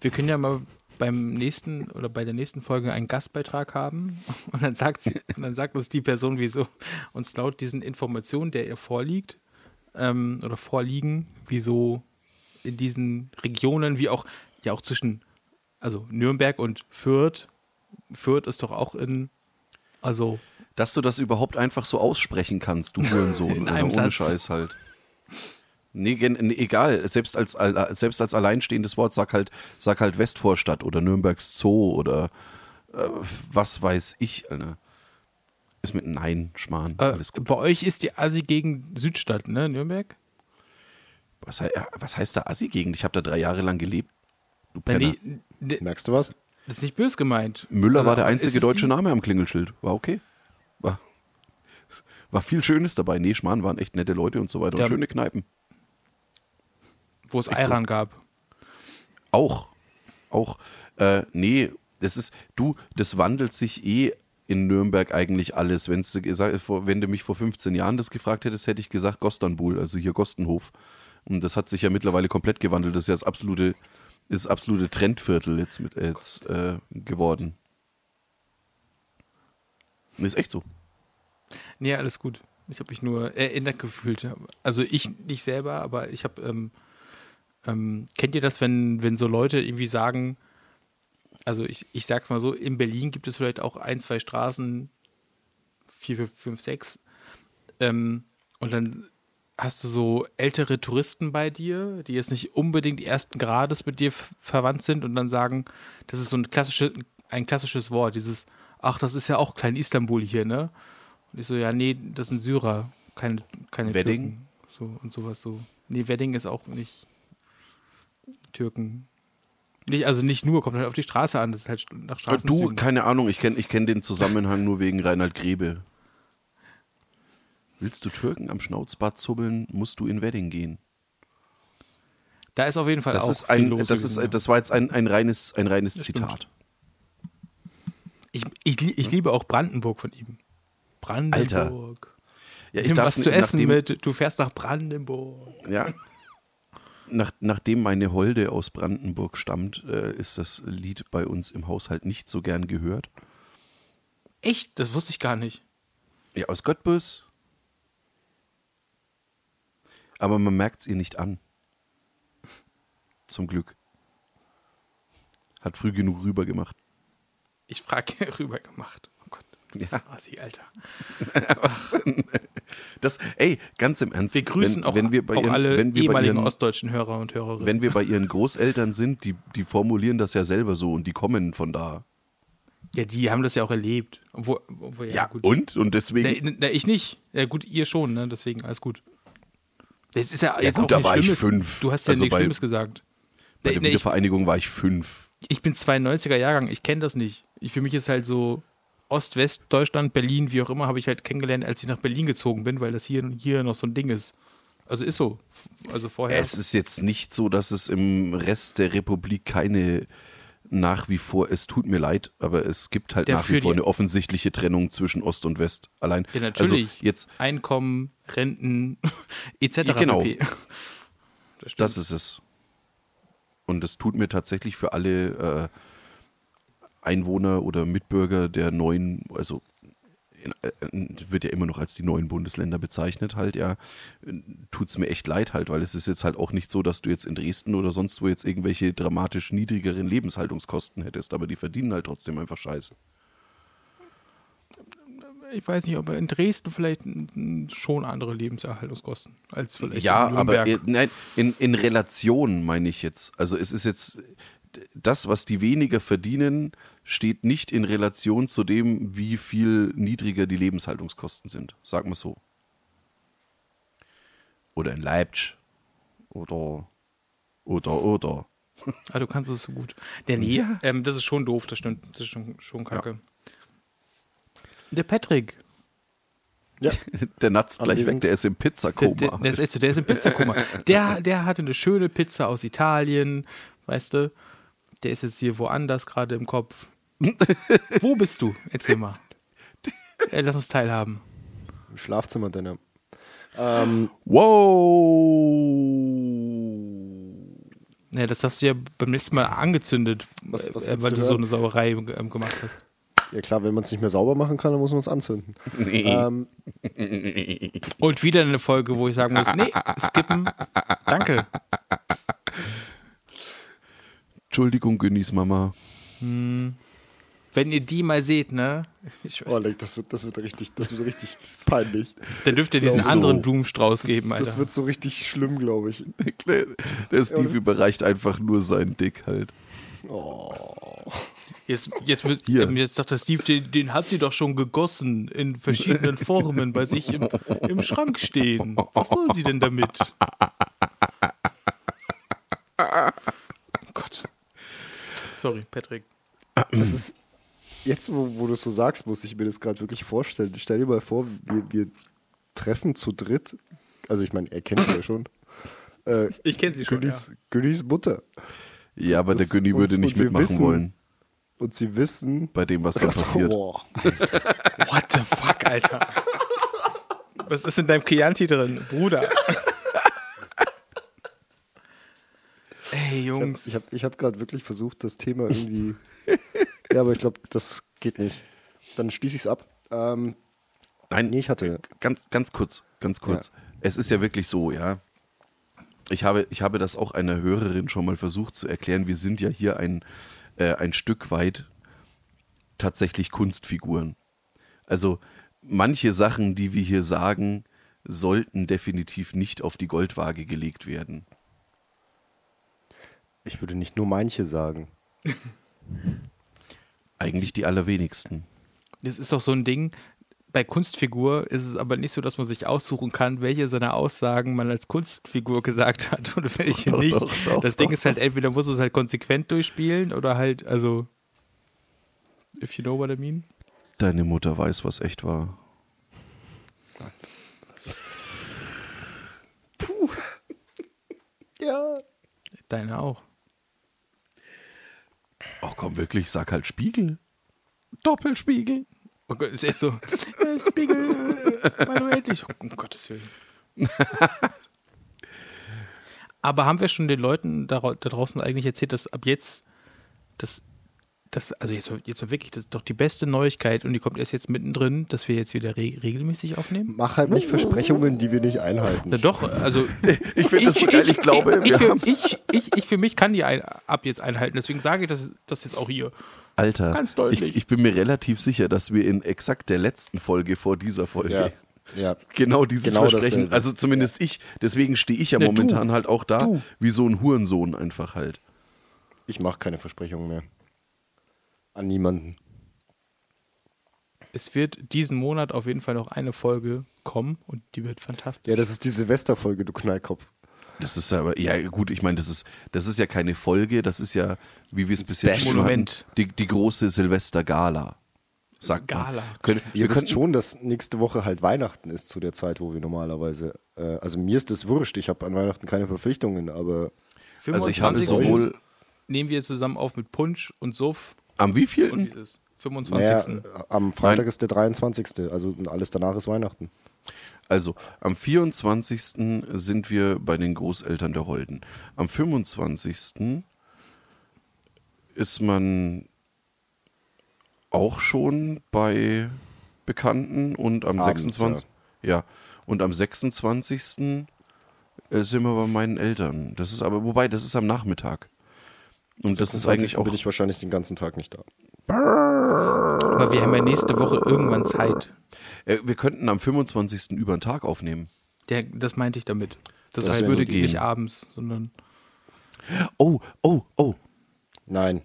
Wir können ja mal beim nächsten oder bei der nächsten Folge einen Gastbeitrag haben und dann sagt sie, und dann sagt uns die Person, wieso uns laut diesen Informationen, der ihr vorliegt ähm, oder vorliegen, wieso in diesen Regionen, wie auch ja auch zwischen also Nürnberg und Fürth, Fürth ist doch auch in also Dass du das überhaupt einfach so aussprechen kannst, du Hurensohn. In einem ohne Satz. Scheiß halt. Nee, egal. Selbst als, al- selbst als alleinstehendes Wort sag halt, sag halt Westvorstadt oder Nürnbergs Zoo oder äh, was weiß ich, Alter. Ist mit Nein, Schmarrn. äh, Alles gut. bei euch ist die Assi gegen Südstadt, ne, Nürnberg? Was, ja, was heißt da Assi-Gegend? Ich habe da drei Jahre lang gelebt. Du Penner. nee, nee, Merkst du was? das ist nicht bös gemeint. Müller Also, war der einzige deutsche Name am Klingelschild. War okay. War, war viel Schönes dabei. Nee, Schmarrn waren echt nette Leute und so weiter. Ja. Und schöne Kneipen. wo es Echt so. Ayran gab. Auch. Auch. Äh, nee, das ist, du, das wandelt sich eh in Nürnberg eigentlich alles. Wenn's, wenn du mich vor 15 Jahren das gefragt hättest, hätte ich gesagt Gostanbul, also hier Gostenhof. Und das hat sich ja mittlerweile komplett gewandelt. Das ist ja das absolute, ist absolute Trendviertel jetzt, mit, jetzt äh, geworden. Ist echt so. Nee, alles gut. Ich habe mich nur erinnert gefühlt. Also ich nicht selber, aber ich habe, ähm, ähm, kennt ihr das, wenn, wenn so Leute irgendwie sagen, also ich, ich sag's mal so, in Berlin gibt es vielleicht auch ein, zwei Straßen, vier, fünf, sechs, ähm, und dann hast du so ältere Touristen bei dir, die jetzt nicht unbedingt ersten Grades mit dir verwandt sind und dann sagen, das ist so ein, klassische, ein klassisches Wort, dieses, ach, das ist ja auch Klein Istanbul hier, ne? Und ich so, ja, nee, das sind Syrer, keine, keine Wedding? Türken. So und sowas so. Nee, Wedding ist auch nicht Türken. Nicht, also nicht nur, kommt halt auf die Straße an, das ist halt nach Du, Straßen. keine Ahnung, ich kenne ich kenn den Zusammenhang nur wegen Reinhard Grebe. Willst du Türken am Schnauzbart zubbeln, musst du in Wedding gehen. Da ist auf jeden Fall Das auch ist ein, das ist, gewesen, das war jetzt ein, ein reines, ein reines. Zitat. Ich, ich, ich liebe auch Brandenburg von ihm. Brandenburg. Ja, Nimm was n- zu essen nachdem, mit, du fährst nach Brandenburg. Ja. Nach, nachdem meine Holde aus Brandenburg stammt, äh, ist das Lied bei uns im Haushalt nicht so gern gehört. Echt? Das wusste ich gar nicht. Ja, aus Göttbus. Aber man merkt es ihr nicht an. Zum Glück. Hat früh genug rüber gemacht. Ich frage rüber gemacht. Oh Gott. Das Ja. war sie, Alter. Was denn? Das, ey, ganz im Ernst. Wir grüßen wenn, auch, wenn wir bei auch ihren, alle wenn wir ehemaligen ihren, ostdeutschen Hörer und Hörerinnen. wenn wir bei ihren Großeltern sind, die, die formulieren das ja selber so und die kommen von da. ja, die haben das ja auch erlebt. Obwohl, obwohl ja, gut. und? Und deswegen. Na, na, ich nicht. Ja, gut, ihr schon, ne? Deswegen alles gut. Das ist ja, Ja jetzt gut, auch da war ich Schlimmes. fünf. Du hast ja Also nichts bei- Schlimmes gesagt. bei der nee, ich, Wiedervereinigung war ich fünf. ich bin 92er Jahrgang, ich kenne das nicht. Ich, für mich ist halt so Ost, West, Deutschland, Berlin, wie auch immer, habe ich halt kennengelernt, als ich nach Berlin gezogen bin, weil das hier, hier noch so ein Ding ist. Also ist so. Also vorher. Es ist jetzt nicht so, dass es im Rest der Republik keine nach wie vor, es tut mir leid, aber es gibt halt Der nach wie vor eine offensichtliche Trennung zwischen Ost und West. Allein. ja, natürlich. Also jetzt, Einkommen, Renten, etc. Ja, genau. Das, das ist es. Und es tut mir tatsächlich für alle äh, Einwohner oder Mitbürger der neuen, also wird ja immer noch als die neuen Bundesländer bezeichnet halt, ja, tut es mir echt leid halt, weil es ist jetzt halt auch nicht so, dass du jetzt in Dresden oder sonst wo jetzt irgendwelche dramatisch niedrigeren Lebenshaltungskosten hättest, aber die verdienen halt trotzdem einfach scheiße. ich weiß nicht, ob in Dresden vielleicht schon andere Lebenserhaltungskosten als vielleicht Ja, in aber Nürnberg. äh, nein, in, in Relation meine ich jetzt. Also es ist jetzt das, was die weniger verdienen, steht nicht in Relation zu dem, wie viel niedriger die Lebenshaltungskosten sind. Sag mal so. Oder in Leipzig. Oder, oder, oder. Ah, du kannst es so gut. Der nee, ähm, das ist schon doof, das stimmt. Das ist schon, schon kacke. Der Patrick. Ja. Der natzt gleich weg, der ist im Der, Pizzakoma. der, der, ist, echt so, der ist im Pizzakoma. Der, der hatte eine schöne Pizza aus Italien, weißt du? Der ist jetzt hier woanders gerade im Kopf. Wo bist du? Erzähl mal. Äh, lass uns teilhaben. Im Schlafzimmer ja. Ähm, wow! Ja, das hast du ja beim letzten Mal angezündet, Was- was äh, weil du du so eine Sauerei ähm, gemacht hast. ja klar, wenn man es nicht mehr sauber machen kann, dann muss man es anzünden. Nee. Ähm, Und wieder eine Folge, wo ich sagen muss, nee, skippen. Danke. Entschuldigung, Günnis Mama. Wenn ihr die mal seht, ne? Ich weiß, oh, Leck, das wird, das wird richtig, das wird richtig peinlich. dann dürft ihr diesen so. anderen Blumenstrauß geben, Alter. Das wird so richtig schlimm, glaube ich. Der, der Steve überreicht einfach nur seinen Dick halt. Jetzt, jetzt, müsst, ähm, jetzt sagt der Steve, den, den hat sie doch schon gegossen in verschiedenen Formen bei sich im, im Schrank stehen. Was soll sie denn damit? Gott. Sorry, Patrick. Das ist, jetzt, wo, wo du es so sagst, muss ich mir das gerade wirklich vorstellen. Stell dir mal vor, wir, wir treffen zu dritt, also ich meine, er kennt sie ja schon, äh, Ich kenne sie schon. Ja. Günnis, Günnis Mutter. Ja, aber der Das- Günni würde nicht mitmachen wissen- wollen Und sie wissen, bei dem, was da passiert. Boah, What the fuck, Alter? Was ist in deinem Chianti drin, Bruder? Ey, Jungs. ich habe ich hab gerade wirklich versucht, das Thema irgendwie. Ja, aber ich glaube, das geht nicht. Dann schließe ich es ab. Ähm, Nein, nee, ich hatte. ganz, ganz kurz, ganz kurz. Es ist ja wirklich so, ja. Ich habe, ich habe das auch einer Hörerin schon mal versucht zu erklären. Wir sind ja hier ein, äh, ein Stück weit tatsächlich Kunstfiguren. Also manche Sachen, die wir hier sagen, sollten definitiv nicht auf die Goldwaage gelegt werden. Ich würde nicht nur manche sagen. Eigentlich die allerwenigsten. Das ist doch so ein Ding. Bei Kunstfigur ist es aber nicht so, dass man sich aussuchen kann, welche seiner Aussagen man als Kunstfigur gesagt hat und welche Doch, nicht. doch, doch, das Ding ist halt, entweder muss es halt konsequent durchspielen oder halt, also, if you know what I mean. Deine Mutter weiß, was echt war. Ja. Deine auch. Ach komm, wirklich, sag halt Spiegel. Doppelspiegel. Oh Gott, ist echt so. äh, Spiegel, äh, Manuel, ich. Um Gottes Willen. Aber haben wir schon den Leuten da, da draußen eigentlich erzählt, dass ab jetzt das, das also jetzt, jetzt mal wirklich, das ist doch die beste Neuigkeit und die kommt erst jetzt mittendrin, dass wir jetzt wieder re regelmäßig aufnehmen? Mach halt nicht Versprechungen, die wir nicht einhalten. Na doch, also Ich finde das so geil, ich glaube, ich, wir für, haben- ich, ich, ich für mich kann die ein, ab jetzt einhalten, deswegen sage ich das, das jetzt auch hier. Alter, Ganz deutlich. Ich, ich bin mir relativ sicher, dass wir in exakt der letzten Folge vor dieser Folge ja. Ja. genau dieses Genau Versprechen, also zumindest ich, deswegen stehe ich ja Ne, momentan du. halt auch da Du. wie so ein Hurensohn einfach halt. Ich mache keine Versprechungen mehr. An niemanden. Es wird diesen Monat auf jeden Fall noch eine Folge kommen und die wird fantastisch. Ja, das ist die Silvesterfolge, du Knallkopf. Das ist aber, ja gut, ich meine, das ist, das ist ja keine Folge, das ist ja, wie wir es bis jetzt Special. schon hatten, Monument. die, die große Silvester-Gala. Sagt Gala. Man. Können, Ihr wir wisst schon, dass nächste Woche halt Weihnachten ist zu der Zeit, wo wir normalerweise. Äh, also mir ist das wurscht, ich habe an Weihnachten keine Verpflichtungen, aber also ich habe 25. sowohl nehmen wir zusammen auf mit Punsch und Suff am und wie wievielten? es ist. 25. naja, am Freitag Nein. ist der 23. Also alles danach ist Weihnachten. Also, am 24. sind wir bei den Großeltern der Holden. Am 25. ist man auch schon bei Bekannten und am Abends, 26. Ja. und am 26. äh, sind wir bei meinen Eltern. Das ist aber, wobei, das ist am Nachmittag. Und das ist eigentlich auch. bin ich wahrscheinlich den ganzen Tag nicht da. Aber wir haben ja nächste Woche irgendwann Zeit. Äh, wir könnten am 25. über den Tag aufnehmen. Der, das meinte ich damit. Das, Das heißt würde so, gehen. nicht abends, sondern Oh, oh, oh. Nein.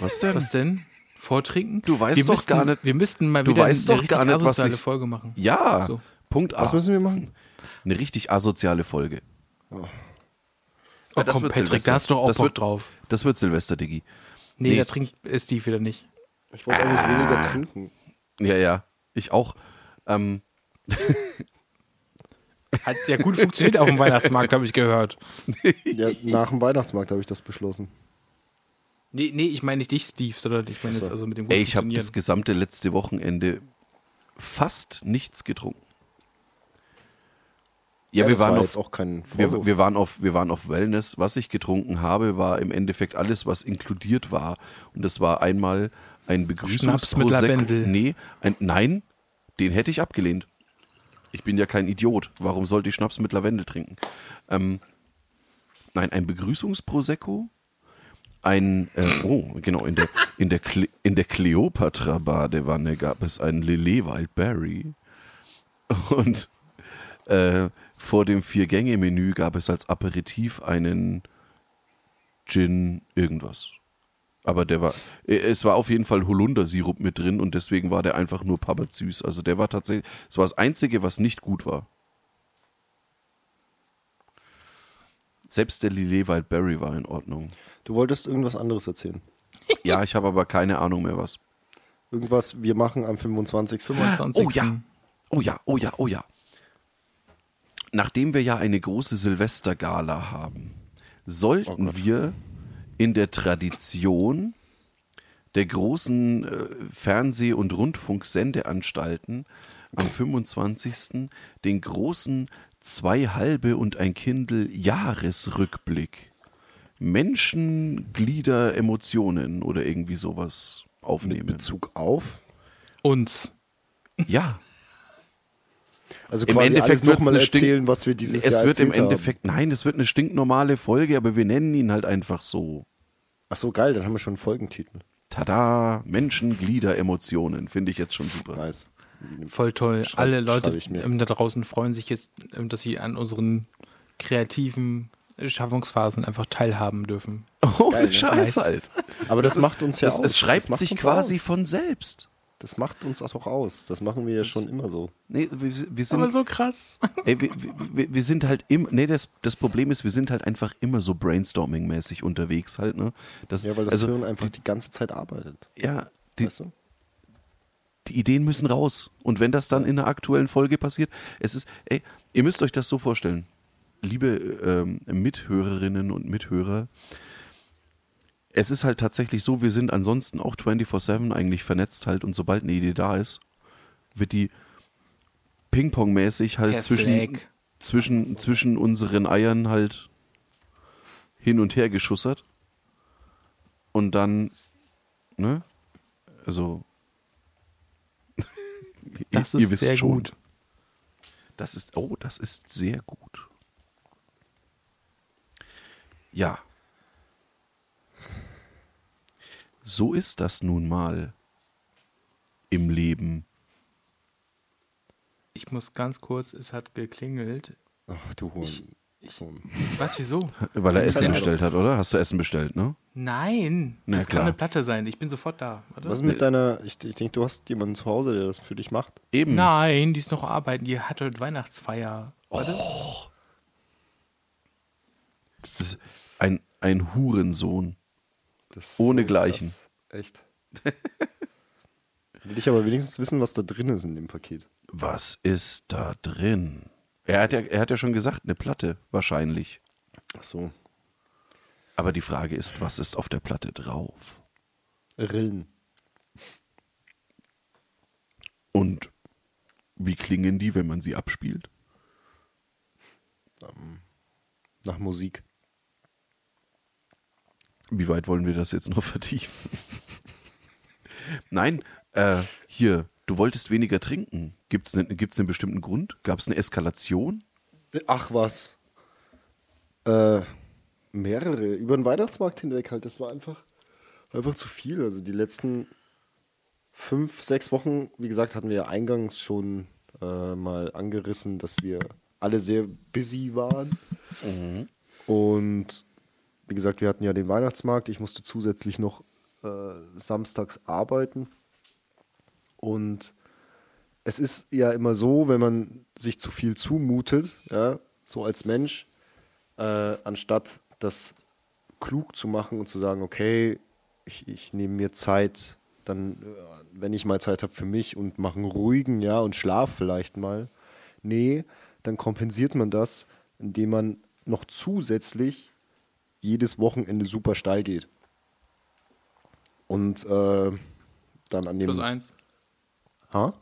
Was denn? was denn? Vortrinken? Du weißt wir doch müssten, gar nicht- Wir müssten mal du wieder weißt eine doch gar richtig nicht, was asoziale ich- Folge machen. Ja, So. Punkt A. Was müssen wir machen? Eine richtig asoziale Folge. Oh, Ja, das komm, wird Patrick, Silvester. da hast du doch auch Das Bock wird- drauf. Das wird Silvester, Diggi. Nee, Nee. da trinkt Steve wieder nicht. Ich wollte eigentlich weniger trinken. Ja, ja. Ich auch. Ähm, Hat ja gut funktioniert auf dem Weihnachtsmarkt, habe ich gehört. Ja, nach dem Weihnachtsmarkt habe ich das beschlossen. Nee, nee, ich meine nicht dich, Steve, sondern ich meine so. jetzt also mit dem Ey, ich habe das gesamte letzte Wochenende fast nichts getrunken. Ja, wir das waren war auf, jetzt auch kein wir, wir, waren auf, wir waren auf Wellness. Was ich getrunken habe, war im Endeffekt alles, was inkludiert war. Und das war einmal ein Schnaps mit Begrüßungsprosecco. Lavendel. Nee, ein, nein, den hätte ich abgelehnt. Ich bin ja kein Idiot. Warum sollte ich Schnaps mit Lavendel trinken? Ähm, nein, ein Begrüßungsprosecco. Ein, äh, oh, genau, in der, in der, Cle in der Cleopatra-Badewanne gab es ein Lillet Wildberry. Und äh, vor dem Vier-Gänge-Menü gab es als Aperitif einen Gin irgendwas. Aber der war, äh, es war auf jeden Fall Holundersirup mit drin und deswegen war der einfach nur süß. Also der war tatsächlich, es war das Einzige, was nicht gut war. Selbst der Lillet Wildberry war in Ordnung. Du wolltest irgendwas anderes erzählen. Ja, ich habe aber keine Ahnung mehr was. Irgendwas, wir machen am 25. 25. Oh ja. Oh ja, oh ja, oh ja. Nachdem wir ja eine große Silvestergala haben, sollten wir in der Tradition der großen äh, Fernseh- und Rundfunksendeanstalten am 25. den großen Zwei halbe und ein Kindle Jahresrückblick Menschen, Glieder, Emotionen oder irgendwie sowas Mit aufnehmen. Bezug auf. Uns. Ja, Also Im quasi Endeffekt alles wird's nochmal eine Stink- erzählen, was wir dieses es Jahr wird im Endeffekt, nein, es wird eine stinknormale Folge, aber wir nennen ihn halt einfach so. Haben. Ach so, geil, dann haben wir schon einen Folgentitel. Tada, Menschen, Glieder, Emotionen. Finde ich jetzt schon super. Nice. Voll toll. Schreib- Alle Leute ähm, da draußen freuen sich jetzt, ähm, dass sie an unseren kreativen Schaffungsphasen einfach teilhaben dürfen. Oh, geil, ne? Scheiß halt. Aber das, ist- macht uns ja das, aus. Es schreibt das sich quasi aus. von selbst. Das macht uns auch aus. Das machen wir ja schon immer so. Nee, wir, wir Aber sind, so krass. ey, wir, wir, wir sind halt immer, nee, das, das Problem ist, wir sind halt einfach immer so brainstorming-mäßig unterwegs halt, ne? Das, Ja, weil das also, Hirn einfach die ganze Zeit arbeitet. ja, die, weißt du? die Ideen müssen raus. Und wenn das dann in einer aktuellen Folge passiert, es ist, ey, ihr müsst euch das so vorstellen. Liebe ähm, Mithörerinnen und Mithörer, es ist halt tatsächlich so, wir sind ansonsten auch 24-7 eigentlich vernetzt halt und sobald eine Idee da ist, wird die Ping-Pong-mäßig halt zwischen, Slack. zwischen, zwischen unseren Eiern halt hin und her geschussert. Und dann, ne? Also, Das ist sehr schon. gut. Das ist, oh, das ist sehr gut. Ja. So ist das nun mal im Leben. Ich muss ganz kurz, es hat geklingelt. Ach, du Huren. So. Was, wieso? Weil er Essen bestellt hat, oder? Hast du Essen bestellt, ne? Nein, Na das klar. kann eine Platte sein. Ich bin sofort da. Warte. Was ist mit deiner. Ich, ich denke, du hast jemanden zu Hause, der das für dich macht. Eben. Nein, die ist noch arbeiten. Die hat heute Weihnachtsfeier. Warte. Das ist ein, ein Hurensohn. Das ist Ohne so. Echt. Will ich aber wenigstens wissen, was da drin ist in dem Paket. Was ist da drin? Er hat, ja, er hat ja schon gesagt, eine Platte, wahrscheinlich. Ach so. Aber die Frage ist, was ist auf der Platte drauf? Rillen. Und wie klingen die, wenn man sie abspielt? Nach Musik. Wie weit wollen wir das jetzt noch vertiefen? Nein, äh, hier, du wolltest weniger trinken. Gibt es einen, gibt's einen bestimmten Grund? Gab es eine Eskalation? Ach was. Äh, mehrere. Über den Weihnachtsmarkt hinweg halt. Das war einfach, einfach zu viel. Also die letzten fünf, sechs Wochen, wie gesagt, hatten wir ja eingangs schon äh, mal angerissen, dass wir alle sehr busy waren. Und wie gesagt, wir hatten ja den Weihnachtsmarkt. Ich musste zusätzlich noch äh, samstags arbeiten. Und es ist ja immer so, wenn man sich zu viel zumutet, ja, so als Mensch, äh, anstatt das klug zu machen und zu sagen, okay, ich, ich nehme mir Zeit, dann, äh, wenn ich mal Zeit habe für mich und mache einen ruhigen, ja, und schlaf vielleicht mal, Nee, dann kompensiert man das, indem man noch zusätzlich jedes Wochenende super steil geht. Und äh, dann an dem. Plus eins. Ha?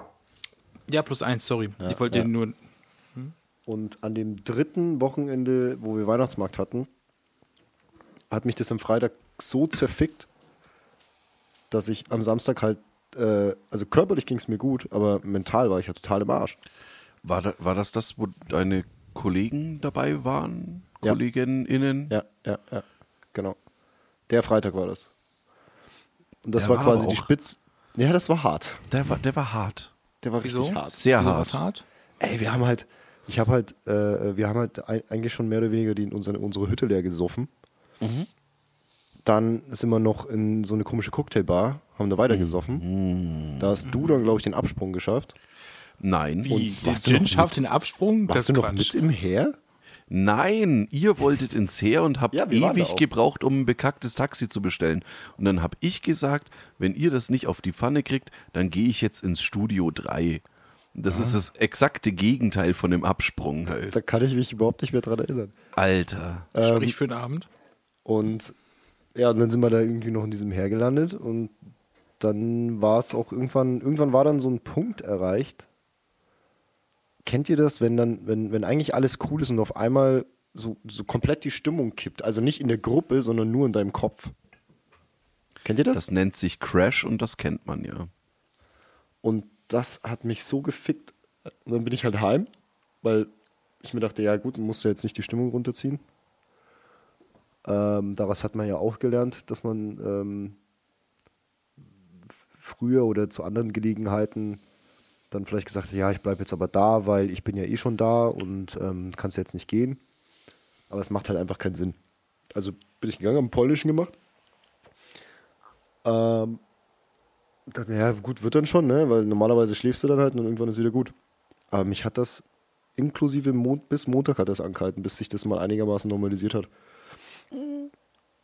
Ja, plus eins, sorry. Ja, ich wollte ja. nur. Und an dem dritten Wochenende, wo wir Weihnachtsmarkt hatten, hat mich das am Freitag so zerfickt, dass ich am Samstag halt, äh, also körperlich ging es mir gut, aber mental war ich ja total im Arsch. War, da, war das das, wo deine Kollegen dabei waren? Ja. KollegInnen? Ja, ja, ja, genau. Der Freitag war das. Und das Der war war quasi die auch- Spitz. Ja, das war hart. Der, war, der war hart. Der war Wieso? richtig hart. Sehr Wieso hart. hart? Ey, wir haben halt, ich habe halt, äh, wir haben halt eigentlich schon mehr oder weniger die, unsere, unsere Hütte leer gesoffen. Mhm. Dann sind wir noch in so eine komische Cocktailbar, haben da weiter gesoffen. Mhm. Da hast du dann, glaube ich, den Absprung geschafft. Nein. Wie? Der du noch Gin schafft mit? den Absprung? Warst das du noch Quatsch. mit im Heer? Nein, ihr wolltet ins Heer und habt Ja, da ewig auch. gebraucht, um ein bekacktes Taxi zu bestellen. Und dann habe ich gesagt, wenn ihr das nicht auf die Pfanne kriegt, dann gehe ich jetzt ins Studio 3. Das ist das exakte Gegenteil von dem Absprung halt. Da kann ich mich überhaupt nicht mehr dran erinnern. Alter. Sprich für den Abend. Und ja, und dann sind wir da irgendwie noch in diesem Heer gelandet und dann war es auch irgendwann, irgendwann war dann so ein Punkt erreicht. Kennt ihr das, wenn dann, wenn, wenn eigentlich alles cool ist und auf einmal so, so komplett die Stimmung kippt? Also nicht in der Gruppe, sondern nur in deinem Kopf. Kennt ihr das? Das nennt sich Crash und das kennt man ja. Und das hat mich so gefickt. Und dann bin ich halt heim, weil ich mir dachte, ja gut, musst du jetzt nicht die Stimmung runterziehen. Ähm, daraus hat man ja auch gelernt, dass man ähm, früher oder zu anderen Gelegenheiten dann vielleicht gesagt ja, ich bleibe jetzt aber da, weil ich bin ja eh schon da und ähm, kannst jetzt nicht gehen. Aber es macht halt einfach keinen Sinn. Also bin ich gegangen, am Polnischen gemacht. Ähm, dachte mir, ja, gut, wird dann schon, ne? Weil normalerweise schläfst du dann halt und irgendwann ist wieder gut. Aber mich hat das inklusive Mon bis Montag hat das angehalten, bis sich das mal einigermaßen normalisiert hat.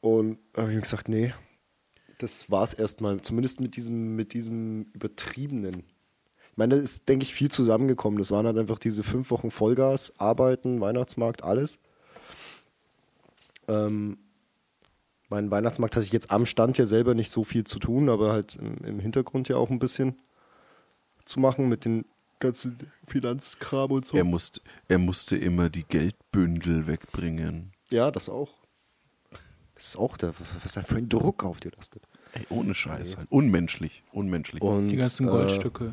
Und da habe ich gesagt, nee, das war's erstmal. Zumindest mit diesem, mit diesem übertriebenen. Ich meine, da ist, denke ich, viel zusammengekommen. Das waren halt einfach diese fünf Wochen Vollgas, Arbeiten, Weihnachtsmarkt, alles. Ähm, mein Weihnachtsmarkt hatte ich jetzt am Stand ja selber nicht so viel zu tun, aber halt im, im Hintergrund ja auch ein bisschen zu machen mit den ganzen Finanzkram und so. Er, musste, er musste immer die Geldbündel wegbringen. Ja, das auch. Das ist auch der, was was da für ein Druck auf dir lastet. Ey, ohne Scheiß. Halt. Unmenschlich. Unmenschlich. Und, Die ganzen äh, Goldstücke.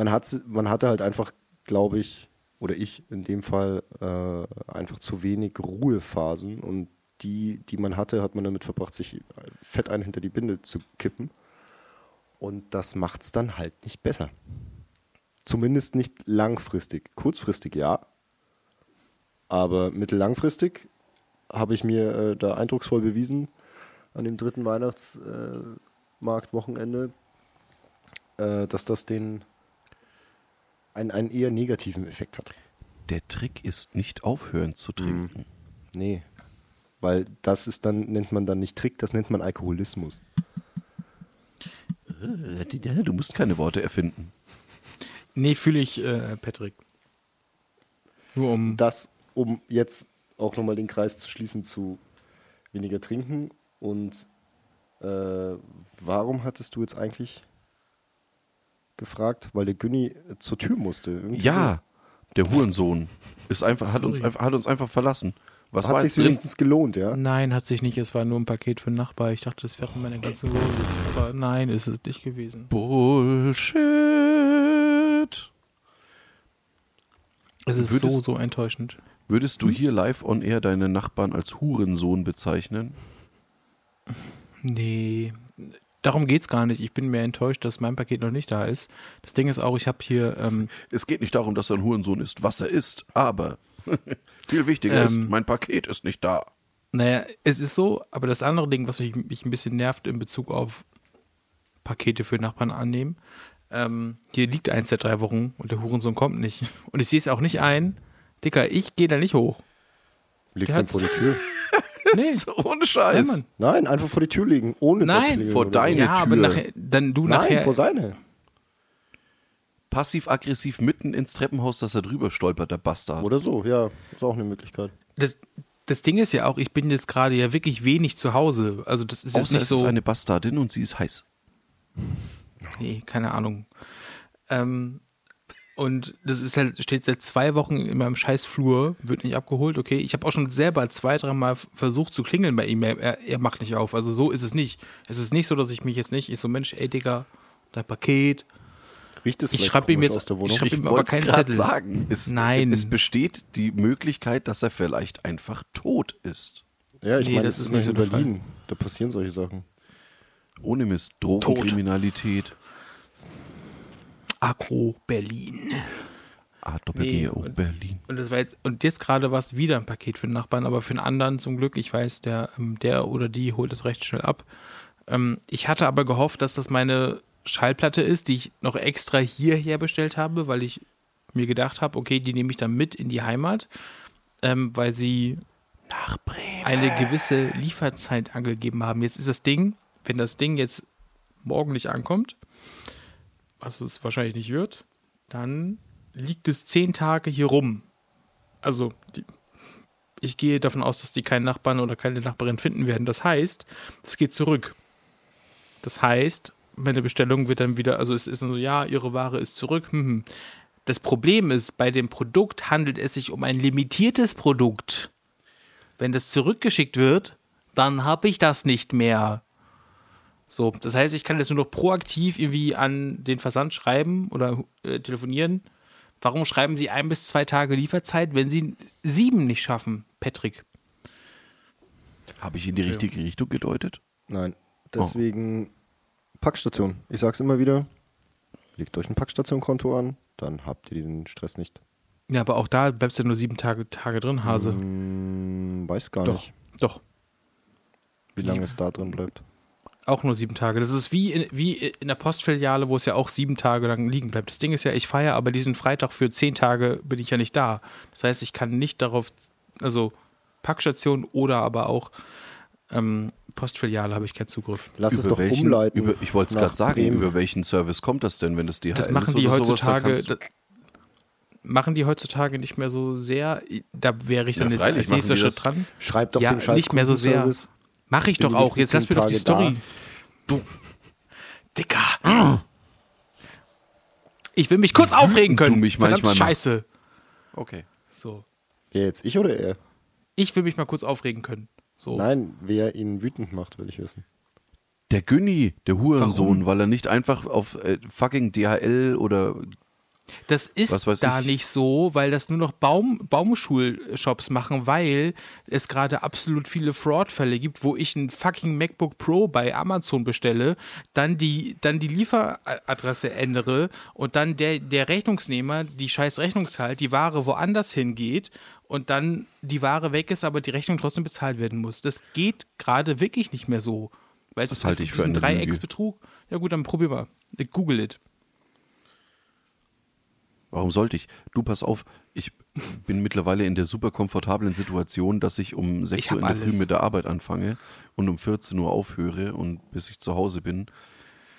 Man, hat, man hatte halt einfach, glaube ich, oder ich in dem Fall, äh, einfach zu wenig Ruhephasen und die, die man hatte, hat man damit verbracht, sich fett ein hinter die Binde zu kippen. Und das macht es dann halt nicht besser. Zumindest nicht langfristig. Kurzfristig ja, aber mittellangfristig habe ich mir äh, da eindrucksvoll bewiesen an dem dritten Weihnachtsmarktwochenende, äh, dass das den einen, einen eher negativen Effekt hat. Der Trick ist nicht aufhören zu trinken. Nee. Weil das ist dann, nennt man dann nicht Trick, das nennt man Alkoholismus. Äh, Du musst keine Worte erfinden. Nee, fühle ich, äh, Patrick. Nur um. Das, um jetzt auch nochmal den Kreis zu schließen zu weniger trinken. Und äh, warum hattest du jetzt eigentlich gefragt? Weil der Günni zur Tür musste. Irgendwie Ja, der Hurensohn ist einfach, hat, uns hat uns einfach verlassen. Was so. Hat war sich wenigstens gelohnt, ja? Nein, hat sich nicht. Es war nur ein Paket für den Nachbar. Ich dachte, das wäre meine ganze Rose. Aber nein, ist es nicht gewesen. Bullshit. Es ist so, Würdest- so enttäuschend. Würdest du hier live on air deinen Nachbarn als Hurensohn bezeichnen? Nee, darum geht's gar nicht. Ich bin mehr enttäuscht, dass mein Paket noch nicht da ist. Das Ding ist auch, ich habe hier. Ähm, Es geht nicht darum, dass er ein Hurensohn ist, was er ist, aber viel wichtiger ist, Ähm. mein Paket ist nicht da. naja, es ist so, aber das andere Ding, was mich, mich ein bisschen nervt in Bezug auf Pakete für Nachbarn annehmen, ähm, hier liegt eins seit drei Wochen und der Hurensohn kommt nicht. Und ich sehe es auch nicht ein. Dicker, ich gehe da nicht hoch. Legst Der du vor die Tür? Nee. So ohne Nein, Scheiß. Mann. Nein, einfach vor die Tür legen, ohne zu Nein, klingeln vor deine ja, aber Tür. nachher, dann du Nein, nachher. vor seine. passiv-aggressiv mitten ins Treppenhaus, dass er drüber stolpert, der Bastard. Oder so, ja. Ist auch eine Möglichkeit. Das, das Ding ist ja auch, ich bin jetzt gerade ja wirklich wenig zu Hause. Also das ist jetzt Außer nicht es so. ist eine Bastardin und sie ist heiß. Nee, keine Ahnung. Ähm, und das ist halt, steht seit zwei Wochen in meinem scheiß Flur, wird nicht abgeholt, okay. Ich habe auch schon selber zwei, dreimal versucht zu klingeln bei ihm. Er, er macht nicht auf. Also so ist es nicht. Es ist nicht so, dass ich mich jetzt nicht, ich so, Mensch, ey Digga, dein Paket. Riecht es Ich schreibe ihm jetzt- aus der ich Wohnung? schreib ihm aber keinen Zettel. sagen. Es, Nein. Es besteht die Möglichkeit, dass er vielleicht einfach tot ist. ja, ich Nee, meine, das ist nicht so in Fall. Berlin. Da passieren solche Sachen. Ohne Mist. Drogenkriminalität. Agro Berlin. A Doppel G Nee, O und- Berlin. Und das war jetzt, und jetzt gerade war es wieder ein Paket für den Nachbarn, aber für den anderen zum Glück, ich weiß, der, ähm, der oder die holt es recht schnell ab. Ähm, ich hatte aber gehofft, dass das meine Schallplatte ist, die ich noch extra hierher bestellt habe, weil ich mir gedacht habe, okay, die nehme ich dann mit in die Heimat, ähm, weil sie eine gewisse Lieferzeit angegeben haben. Jetzt ist das Ding, wenn das Ding jetzt morgen nicht ankommt, was es wahrscheinlich nicht wird, dann liegt es zehn Tage hier rum. Also, die, ich gehe davon aus, dass die keinen Nachbarn oder keine Nachbarin finden werden. Das heißt, es geht zurück. Das heißt, meine Bestellung wird dann wieder, also es ist so, ja, ihre Ware ist zurück. Hm, hm. Das Problem ist, bei dem Produkt handelt es sich um ein limitiertes Produkt. Wenn das zurückgeschickt wird, dann habe ich das nicht mehr. So, das heißt, ich kann jetzt nur noch proaktiv irgendwie an den Versand schreiben oder äh, telefonieren. Warum schreiben Sie ein bis zwei Tage Lieferzeit, wenn Sie sieben nicht schaffen, Patrick? Habe ich in die richtige Richtung gedeutet? Nein. Oh. Deswegen Packstation. Ich sag's immer wieder. Legt euch ein Packstation-Konto an, dann habt ihr diesen Stress nicht. Ja, aber auch da bleibst du nur sieben Tage, Tage drin, Hase. Hm, weiß gar Doch, nicht, doch. wie lange es da drin bleibt. Auch nur sieben Tage. Das ist wie in, wie in der Postfiliale, wo es ja auch sieben Tage lang liegen bleibt. Das Ding ist ja, ich feiere, aber diesen Freitag für zehn Tage bin ich ja nicht da. Das heißt, ich kann nicht darauf, also Packstation oder aber auch ähm, Postfiliale habe ich keinen Zugriff. Lass es Über doch welchen- umleiten. Über, ich wollte es gerade sagen, Bremen. über welchen Service kommt das denn, wenn das DHL Das machen ist die oder sowas, da heutzutage, das machen die heutzutage nicht mehr so sehr. Da wäre ich dann Ja, jetzt als nächster die Schritt dran. Schreibt doch Ja, dem Scheiß nicht mehr so sehr. Kundenservice. Mache ich doch auch. Jetzt lass mir doch die Story. Du. Dicker. Ich will mich kurz aufregen du können. mich Verdammt manchmal Scheiße. Okay. So. Wer jetzt, ich oder er? Ich will mich mal kurz aufregen können. So. Nein, wer ihn wütend macht, will ich wissen. Der Günni, der Hurensohn, Warum? weil er nicht einfach auf äh, fucking DHL oder Das ist da ich. nicht so, weil das nur noch Baum, Baumschulshops machen, weil es gerade absolut viele Fraudfälle gibt, wo ich ein fucking MacBook Pro bei Amazon bestelle, dann die, dann die Lieferadresse ändere und dann der, der Rechnungsnehmer die scheiß Rechnung zahlt, die Ware woanders hingeht und dann die Ware weg ist, aber die Rechnung trotzdem bezahlt werden muss. Das geht gerade wirklich nicht mehr so. Weil es Das halte ich für diesen eine Lüge. Dreiecksbetrug. Ja gut, dann probier mal. Google it. Warum sollte ich? Du, pass auf, ich bin mittlerweile in der super komfortablen Situation, dass ich um 6 Ich Uhr in der Früh alles. mit der Arbeit anfange und um 14 Uhr aufhöre und bis ich zu Hause bin,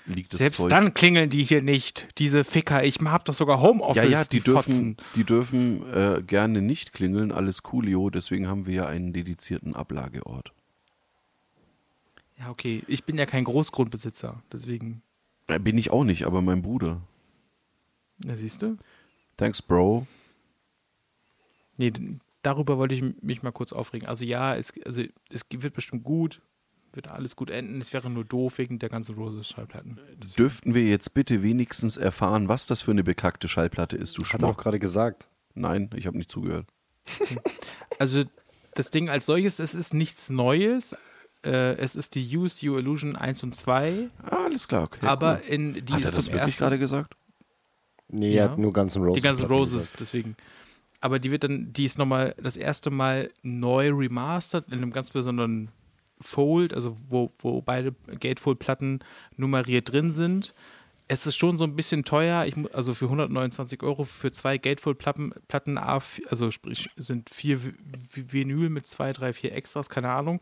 liegt das Selbst Zeug. dann klingeln die hier nicht, diese Ficker. Ich hab doch sogar Homeoffice. ja, ja, die, dürfen, Fotzen. die dürfen äh, gerne nicht klingeln, alles coolio, deswegen haben wir ja einen dedizierten Ablageort. Ja, okay. Ich bin ja kein Großgrundbesitzer, deswegen. Äh, bin ich auch nicht, aber mein Bruder. Ja, siehst du? Thanks, Bro. Nee, darüber wollte ich mich mal kurz aufregen. Also ja, es, also, es wird bestimmt gut, wird alles gut enden. Es wäre nur doof wegen der ganzen Roses-Schallplatten. Dürften wir jetzt bitte wenigstens erfahren, was das für eine bekackte Schallplatte ist, du Hat er auch Schmuck? gerade gesagt. Nein, ich habe nicht zugehört. Also das Ding als solches, es ist nichts Neues. Äh, es ist die Use You Illusion 1 und 2, Ah, alles klar, okay. aber cool. in die Hat ist er das wirklich gerade gesagt? Nee, Ja. er hat nur Guns N' Roses. Die ganzen Platten Roses, deswegen. Aber die wird dann, die ist nochmal das erste Mal neu remastert in einem ganz besonderen Fold, also wo, wo beide Gatefold-Platten nummeriert drin sind. es ist schon so ein bisschen teuer. Ich, also für 129 Euro für zwei Gatefold-Platten, Platten A, also sprich sind vier Vi- Vi- Vinyl mit zwei, drei, vier Extras, keine Ahnung.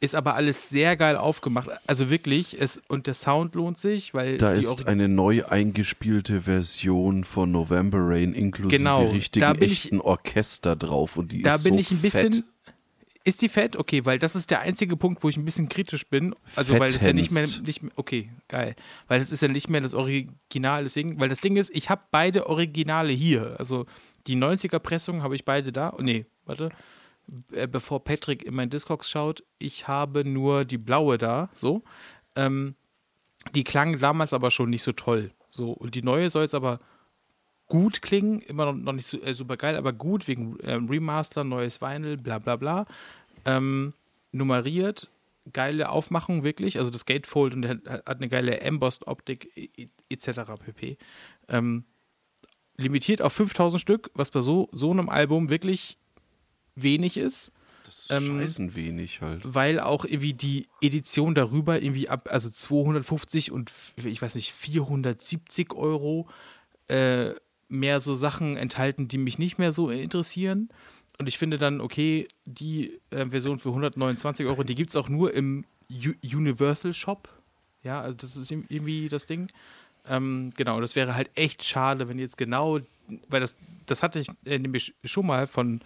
Ist aber alles sehr geil aufgemacht. Also wirklich, es, und der Sound lohnt sich, weil Da ist eine neu eingespielte Version von November Rain inklusive Genau, richtigen da bin ich- echten Orchester drauf und die da ist bin so ich ein bisschen. fett. Ist die fett? Okay, weil das ist der einzige Punkt, wo ich ein bisschen kritisch bin. Also, weil es ja nicht mehr, nicht mehr. Okay, geil. Weil es ist ja nicht mehr das Original, deswegen. Weil das Ding ist, ich habe beide Originale hier. Also, die 90er-Pressung habe ich beide da. Oh, nee, warte. Äh, Bevor Patrick in mein Discogs schaut, ich habe nur die blaue da, so. Ähm, die klang damals aber schon nicht so toll. So, und die neue soll jetzt aber gut klingen, immer noch, nicht so, äh, super geil, aber gut wegen ähm, Remaster, neues Vinyl, bla bla bla. Ähm, nummeriert, geile Aufmachung wirklich, also das Gatefold und hat, hat eine geile Embossed-Optik etc. pp. Ähm, limitiert auf 5000 Stück, was bei so, so einem Album wirklich wenig ist Das ist ähm, scheißen wenig halt. weil auch irgendwie die Edition darüber irgendwie ab, also 250 und ich weiß nicht, 470 Euro äh, mehr so Sachen enthalten, die mich nicht mehr so interessieren. Und ich finde dann, okay, die äh, Version für 129 Euro, die gibt es auch nur im U Universal Shop. Ja, also das ist irgendwie das Ding. Ähm, genau, das wäre halt echt schade, wenn jetzt genau, weil das, das hatte ich äh, nämlich schon mal von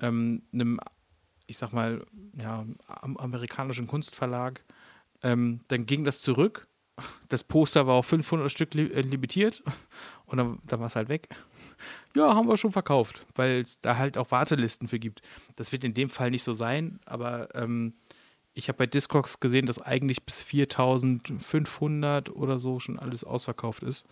ähm, einem ich sag mal, ja, am amerikanischen Kunstverlag. Ähm, dann ging das zurück. Das Poster war auf 500 Stück li äh, limitiert und dann, dann war es halt weg. Ja, haben wir schon verkauft, weil es da halt auch Wartelisten für gibt. Das wird in dem Fall nicht so sein, aber ähm, ich habe bei Discogs gesehen, dass eigentlich bis 4500 oder so schon alles ausverkauft ist.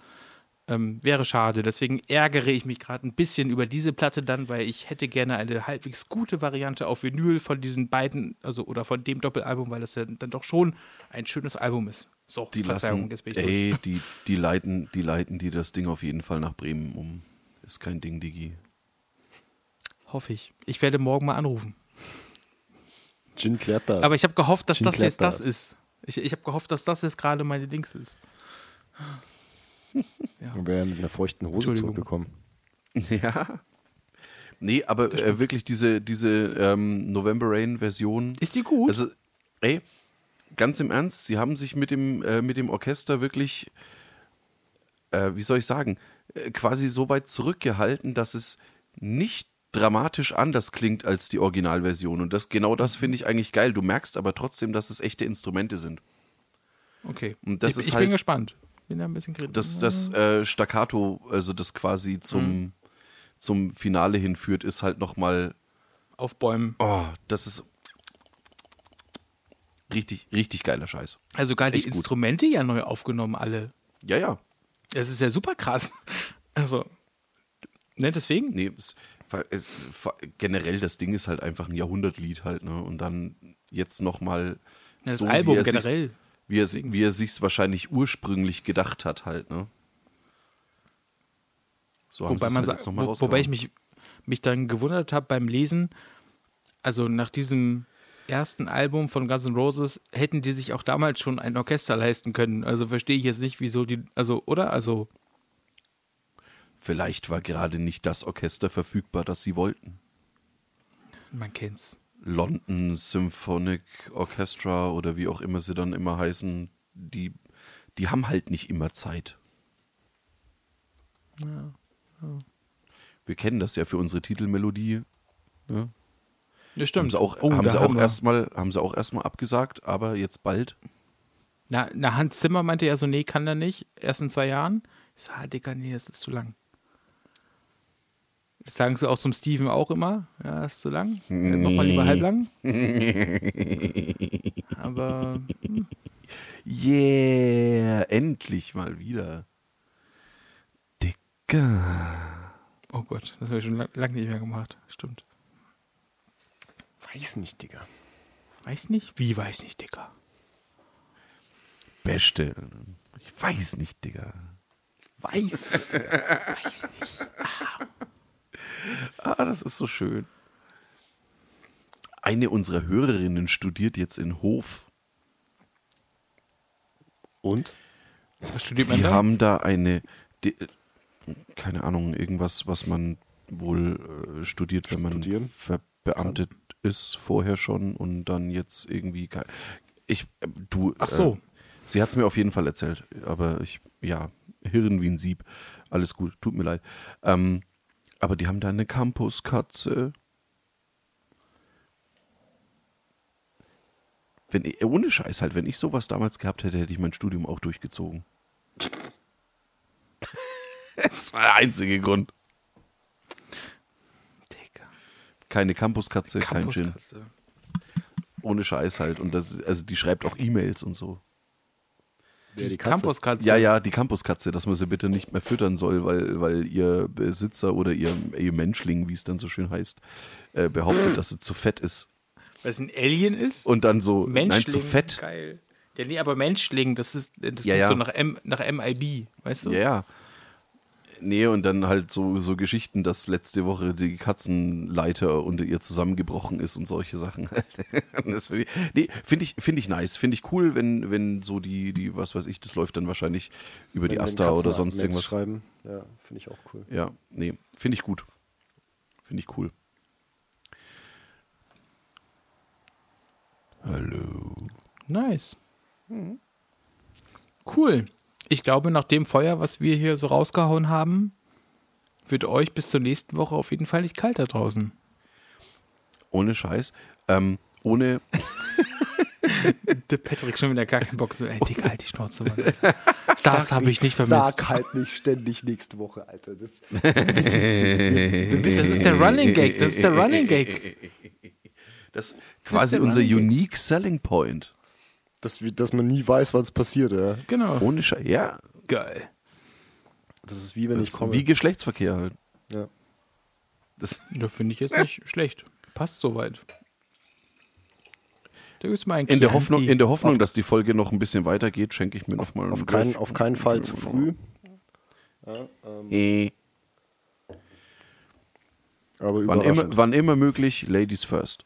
Ähm, wäre schade. Deswegen ärgere ich mich gerade ein bisschen über diese Platte dann, weil ich hätte gerne eine halbwegs gute Variante auf Vinyl von diesen beiden, also oder von dem Doppelalbum, weil das ja dann doch schon ein schönes Album ist. So, Die lassen, jetzt bin ich durch. ey, die, die, leiten, die leiten die das Ding auf jeden Fall nach Bremen um. Ist kein Ding, Digi. Hoffe ich. Ich werde morgen mal anrufen. Gin klärt das. Aber ich habe gehofft, dass Gin das jetzt klärt das ist. Ich, ich habe gehofft, dass das jetzt gerade meine Dings ist. Wir wären mit einer feuchten Hose zurückgekommen. Ja. Nee, aber äh, wirklich diese, diese ähm, November Rain-Version. Ist die gut? Also, ey, ganz im Ernst, sie haben sich mit dem, äh, mit dem Orchester wirklich, äh, wie soll ich sagen, äh, quasi so weit zurückgehalten, dass es nicht dramatisch anders klingt als die Originalversion. Und das, genau das finde ich eigentlich geil. Du merkst aber trotzdem, dass es echte Instrumente sind. okay. Und das ich ist ich halt- bin gespannt. Bin da ein bisschen kritisch. Das, das äh, Staccato, also das quasi zum, zum Finale hinführt, ist halt nochmal Auf Bäumen. Oh, das ist richtig, richtig geiler Scheiß. Also sogar Ist die echt gut. Instrumente ja neu aufgenommen, alle. Ja, ja. Das ist ja super krass. Also, ne, deswegen? Nee, es, es, generell das Ding ist halt einfach ein Jahrhundertlied halt, ne? Und dann jetzt nochmal Das so, Album er generell. Wie er, si- wie er sich's wahrscheinlich ursprünglich gedacht hat halt, ne? So Wobei, man halt sagt, wo, wobei ich mich, mich dann gewundert habe beim Lesen, also nach diesem ersten Album von Guns N' Roses hätten die sich auch damals schon ein Orchester leisten können. Also verstehe ich jetzt nicht, wieso die, also, oder? Also, Vielleicht war gerade nicht das Orchester verfügbar, das sie wollten. man kennt's. London Symphonic Orchestra oder wie auch immer sie dann immer heißen, die, die haben halt nicht immer Zeit. Wir kennen das ja für unsere Titelmelodie. Ne? Das Haben stimmt. sie auch, Oh, haben sie auch wir- erstmal, haben sie auch erstmal abgesagt, aber jetzt bald. Na, na, Hans Zimmer meinte ja so, nee, kann er nicht. Erst in zwei Jahren. Ich so, ah, Dicker, nee, das ist zu lang. Das sagen sie auch zum Steven auch immer. Ja, das ist zu lang. Äh, Nochmal lieber halblang. Aber hm, Yeah, endlich mal wieder. Dicker. oh Gott, das habe ich schon lang, lang nicht mehr gemacht. Stimmt. Weiß nicht, Digga. Weiß nicht? Wie weiß nicht, Dicker? Beste. Ich weiß nicht, Digga. Weiß. Weiß nicht. Ah, das ist so schön. Eine unserer Hörerinnen studiert jetzt in Hof. Und? Was studiert man Die da? haben da eine, die, keine Ahnung, irgendwas, was man wohl äh, studiert, wenn man Studieren? verbeamtet ist, vorher schon und dann jetzt irgendwie. Ich, äh, du. Ach so. Äh, sie hat es mir auf jeden Fall erzählt, aber ich, ja, Hirn wie ein Sieb. Alles gut, tut mir leid. Ähm, aber die haben da eine Campuskatze. Wenn ich, ohne Scheiß halt, wenn ich sowas damals gehabt hätte, hätte ich mein Studium auch durchgezogen. das war der einzige Grund. Digga. Keine Campuskatze, kein Gin. Ohne Scheiß halt. Und das, also die schreibt auch E-Mails und so. Wer die Katze? Campuskatze. Ja, ja, die Campuskatze, dass man sie bitte nicht mehr füttern soll, weil, weil ihr Besitzer oder ihr, ihr Menschling, wie es dann so schön heißt, äh, behauptet, dass sie zu fett ist. Weil es ein Alien ist? Und dann so, Menschling. nein, zu fett. Geil. Ja, nee, aber Menschling, das ist das Ja, ja. so nach, M, nach MIB, weißt du? Ja, ja. Nee, und dann halt so, so Geschichten, dass letzte Woche die Katzenleiter unter ihr zusammengebrochen ist und solche Sachen. das finde ich, nee, find ich, find ich nice. Finde ich cool, wenn, wenn so die, die, was weiß ich, das läuft dann wahrscheinlich über die Wenn- wenn Asta oder sonst irgendwas. schreiben. Ja, finde ich auch cool. Ja, nee, finde ich gut. Finde ich cool. Hallo. Nice. Cool. Ich glaube, nach dem Feuer, was wir hier so rausgehauen haben, wird euch bis zur nächsten Woche auf jeden Fall nicht kalt da draußen. Ohne Scheiß. Ähm, ohne, Der Patrick schon wieder gar keinen Bock. So, ey, Digga, halt die Schnauze, Mann. Das habe ich nicht vermisst. Sag halt nicht ständig nächste Woche, Alter. Das. Wir, wir Das ist der Running Gag. Das ist der Running Gag. das ist quasi unser Running Gag. Unique Selling Point. Dass, dass man nie weiß, was passiert. Ja. Genau. Ohne Scheiß. Ja, Geil. Das ist wie wenn das ich komme. wie Geschlechtsverkehr halt. ja. Das, Da finde ich jetzt nicht schlecht. Passt soweit. Da gibt's mal ein in, der. Hoffnung, in der Hoffnung, dass die Folge noch ein bisschen weitergeht, schenke ich mir noch mal Auf, einen keinen, Golf. auf keinen Fall zu früh. Äh, Aber wann, immer, wann immer möglich, Ladies first.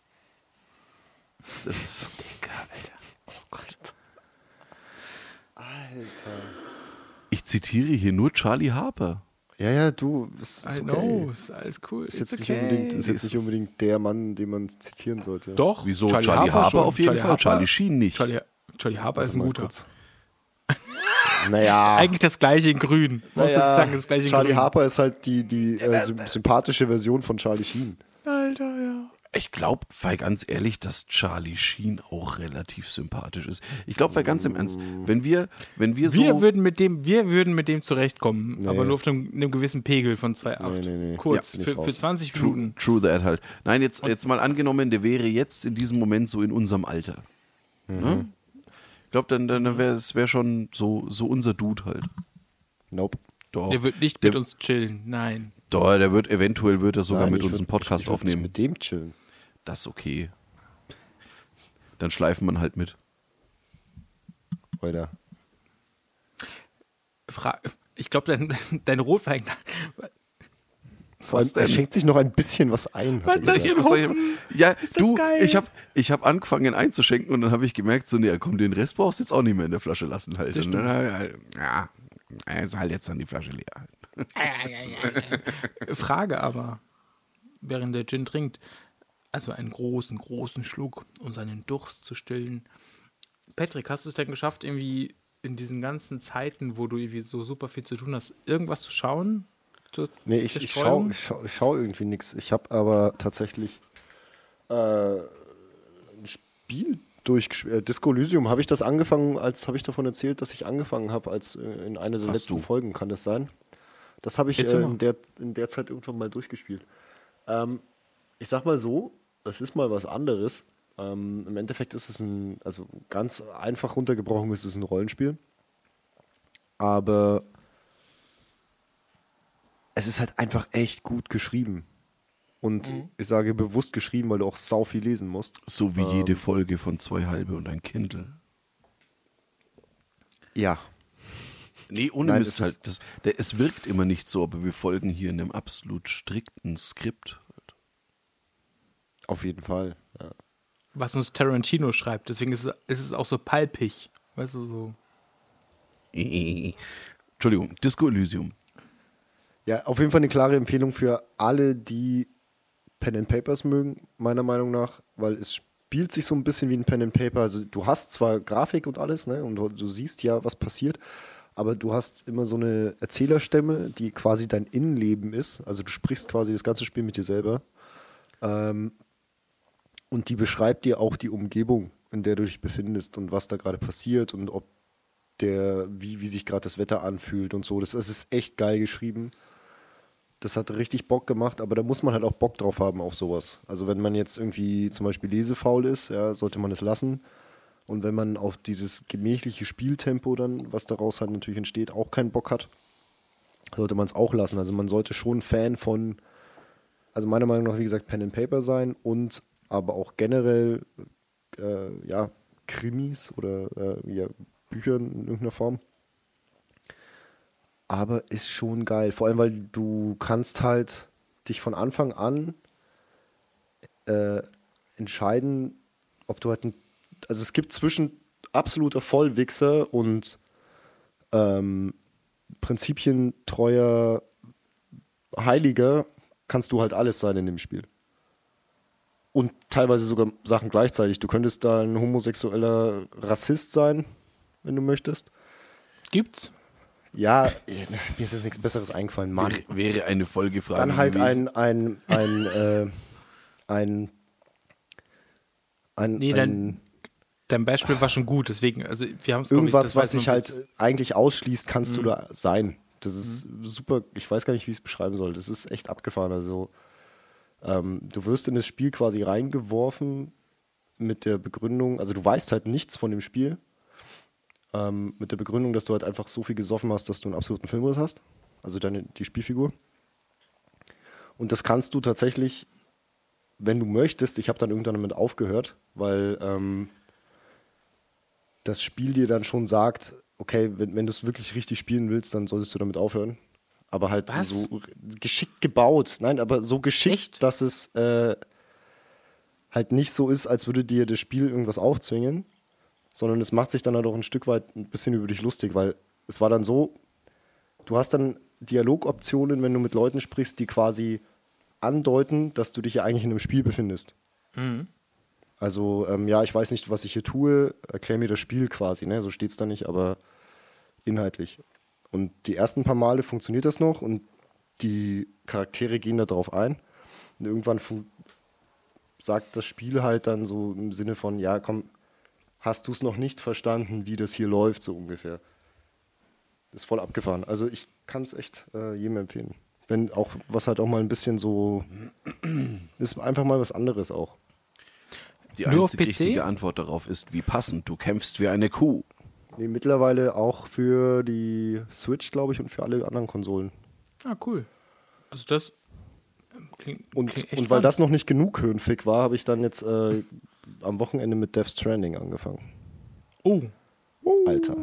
Das ist, Digga, Alter. Oh Gott. Alter. ich zitiere hier nur Charlie Harper. Ja, ja, du, ist, ist I okay. know, ist alles cool. Ist jetzt, nicht okay. unbedingt, ist jetzt Ist- nicht unbedingt der Mann, den man zitieren sollte. Doch. Wieso? Charlie, Harper, schon. auf jeden Charlie Fall, Harper, Charlie Sheen nicht. Charlie, Charlie Harper ist ein guter. kurz. Naja, Eigentlich das gleiche in grün. Naja sagen, das gleiche in Charlie grün. Harper ist halt die, die äh, sy sympathische Version von Charlie Sheen. Alter, ja. Ich glaube, weil ganz ehrlich, dass Charlie Sheen auch relativ sympathisch ist. Ich glaube, weil ganz im Ernst, wenn wir, wenn wir so. Wir würden mit dem, wir würden mit dem zurechtkommen, Nee. aber nur auf einem, einem gewissen Pegel von 2,8. Nee, nee, nee. Kurz, Ja, für, für raus. 20 True, Minuten. true that halt. Nein, jetzt, jetzt mal angenommen, der wäre jetzt in diesem Moment so in unserem Alter. Ne? Ich glaube, dann, dann wäre es wär schon so, so unser Dude halt. Nope. Doch. Der wird nicht Der- mit uns chillen, nein. Doch, der wird eventuell wird er sogar Nein, mit uns würd- einen Podcast ich, ich aufnehmen. Mit dem chillen. Das ist okay. Dann schleifen man halt mit. Oder? Fra ich glaube, dein, dein Rotwein. Vor allem, Was er schenkt sich noch ein bisschen was ein. das Was ich, ja, du, geil. ich habe ich hab angefangen einzuschenken und dann habe ich gemerkt, so, nee, komm, den Rest brauchst du jetzt auch nicht mehr in der Flasche lassen halt. Das Und dann, ja, ist halt jetzt dann die Flasche leer. Frage aber, während der Gin trinkt, also einen großen, großen Schluck, um seinen Durst zu stillen. Patrick, hast du es denn geschafft, irgendwie in diesen ganzen Zeiten, wo du irgendwie so super viel zu tun hast, irgendwas zu schauen? Zur Nee, ich, ich schaue ich schau, ich schau irgendwie nichts. Ich habe aber tatsächlich äh, ein Spiel durchgespielt. Äh, Disco Elysium, habe ich das angefangen, als habe ich davon erzählt, dass ich angefangen habe, als äh, in einer der Hast letzten du? Folgen, kann das sein? Das habe ich äh, in, der, in der Zeit irgendwann mal durchgespielt. Ähm, ich sag mal so, es ist mal was anderes. Ähm, Im Endeffekt ist es ein, also ganz einfach runtergebrochen ist es ein Rollenspiel. Aber es ist halt einfach echt gut geschrieben. Und ich sage bewusst geschrieben, weil du auch sau viel lesen musst. So wie jede Folge von zwei halbe und ein Kindle. Ja. Nee, ohne Nein, Mist es halt. Das, der, es wirkt immer nicht so, aber wir folgen hier in einem absolut strikten Skript. Auf jeden Fall. Ja. Was uns Tarantino schreibt, deswegen ist es, ist es auch so palpig. Weißt du, so. Entschuldigung, Disco Elysium. Ja, auf jeden Fall eine klare Empfehlung für alle, die Pen and Papers mögen, meiner Meinung nach, weil es spielt sich so ein bisschen wie ein Pen and Paper. Also du hast zwar Grafik und alles, ne, und du, du siehst ja, was passiert, aber du hast immer so eine Erzählerstimme, die quasi dein Innenleben ist. Also du sprichst quasi das ganze Spiel mit dir selber. Ähm, und die beschreibt dir auch die Umgebung, in der du dich befindest und was da gerade passiert und ob der, wie, wie sich gerade das Wetter anfühlt und so. Das, das ist echt geil geschrieben. Das hat richtig Bock gemacht, aber da muss man halt auch Bock drauf haben auf sowas. Also wenn man jetzt irgendwie zum Beispiel lesefaul ist, ja, sollte man es lassen. Und wenn man auf dieses gemächliche Spieltempo dann, was daraus halt natürlich entsteht, auch keinen Bock hat, sollte man es auch lassen. Also man sollte schon Fan von, also meiner Meinung nach, wie gesagt, Pen and Paper sein und aber auch generell, äh, ja, Krimis oder äh, ja, Büchern in irgendeiner Form. Aber ist schon geil. Vor allem, weil du kannst halt dich von Anfang an äh, entscheiden, ob du halt ein, also es gibt zwischen absoluter Vollwichser und ähm, prinzipientreuer Heiliger kannst du halt alles sein in dem Spiel. Und teilweise sogar Sachen gleichzeitig. Du könntest da ein homosexueller Rassist sein, wenn du möchtest. Gibt's? Ja, mir ist jetzt nichts Besseres eingefallen. Mann. Wäre, wäre eine Folgefrage. Dann halt gewesen. ein, ein, ein, äh, ein, ein, Nee, ein dein, dein Beispiel war schon gut, deswegen, also wir haben es irgendwas, was sich halt eigentlich ausschließt, kannst du da sein. Das ist Mhm. super, ich weiß gar nicht, wie ich es beschreiben soll. Das ist echt abgefahren. Also, ähm, du wirst in das Spiel quasi reingeworfen mit der Begründung, also du weißt halt nichts von dem Spiel, ähm, mit der Begründung, dass du halt einfach so viel gesoffen hast, dass du einen absoluten Filmriss hast. Also deine, die Spielfigur. Und das kannst du tatsächlich, wenn du möchtest, ich habe dann irgendwann damit aufgehört, weil ähm, das Spiel dir dann schon sagt, okay, wenn, wenn du es wirklich richtig spielen willst, dann solltest du damit aufhören. Aber halt Was? so geschickt gebaut. Nein, aber so geschickt, Echt? dass es äh, halt nicht so ist, als würde dir das Spiel irgendwas aufzwingen, sondern es macht sich dann halt auch ein Stück weit ein bisschen über dich lustig, weil es war dann so, du hast dann Dialogoptionen, wenn du mit Leuten sprichst, die quasi andeuten, dass du dich ja eigentlich in einem Spiel befindest. Also, ähm, ja, ich weiß nicht, was ich hier tue, erklär mir das Spiel quasi, ne? So steht es da nicht, aber inhaltlich. Und die ersten paar Male funktioniert das noch und die Charaktere gehen da drauf ein. Und irgendwann sagt das Spiel halt dann so im Sinne von, ja, komm, hast du es noch nicht verstanden, wie das hier läuft, so ungefähr. Das ist voll abgefahren. Also ich kann es echt äh, jedem empfehlen. Wenn auch, was halt auch mal ein bisschen so, ist einfach mal was anderes auch. Die Nur auf einzig PC? richtige Antwort darauf ist, wie passend. Du kämpfst wie eine Kuh. Nee, mittlerweile auch für die Switch, glaube ich, und für alle anderen Konsolen. Ah, cool. Also das ähm, klingt, Und, klingt echt und weil spannend. das noch nicht genug Höhenfick war, habe ich dann jetzt äh, am Wochenende mit Death Stranding angefangen. Oh, Alter.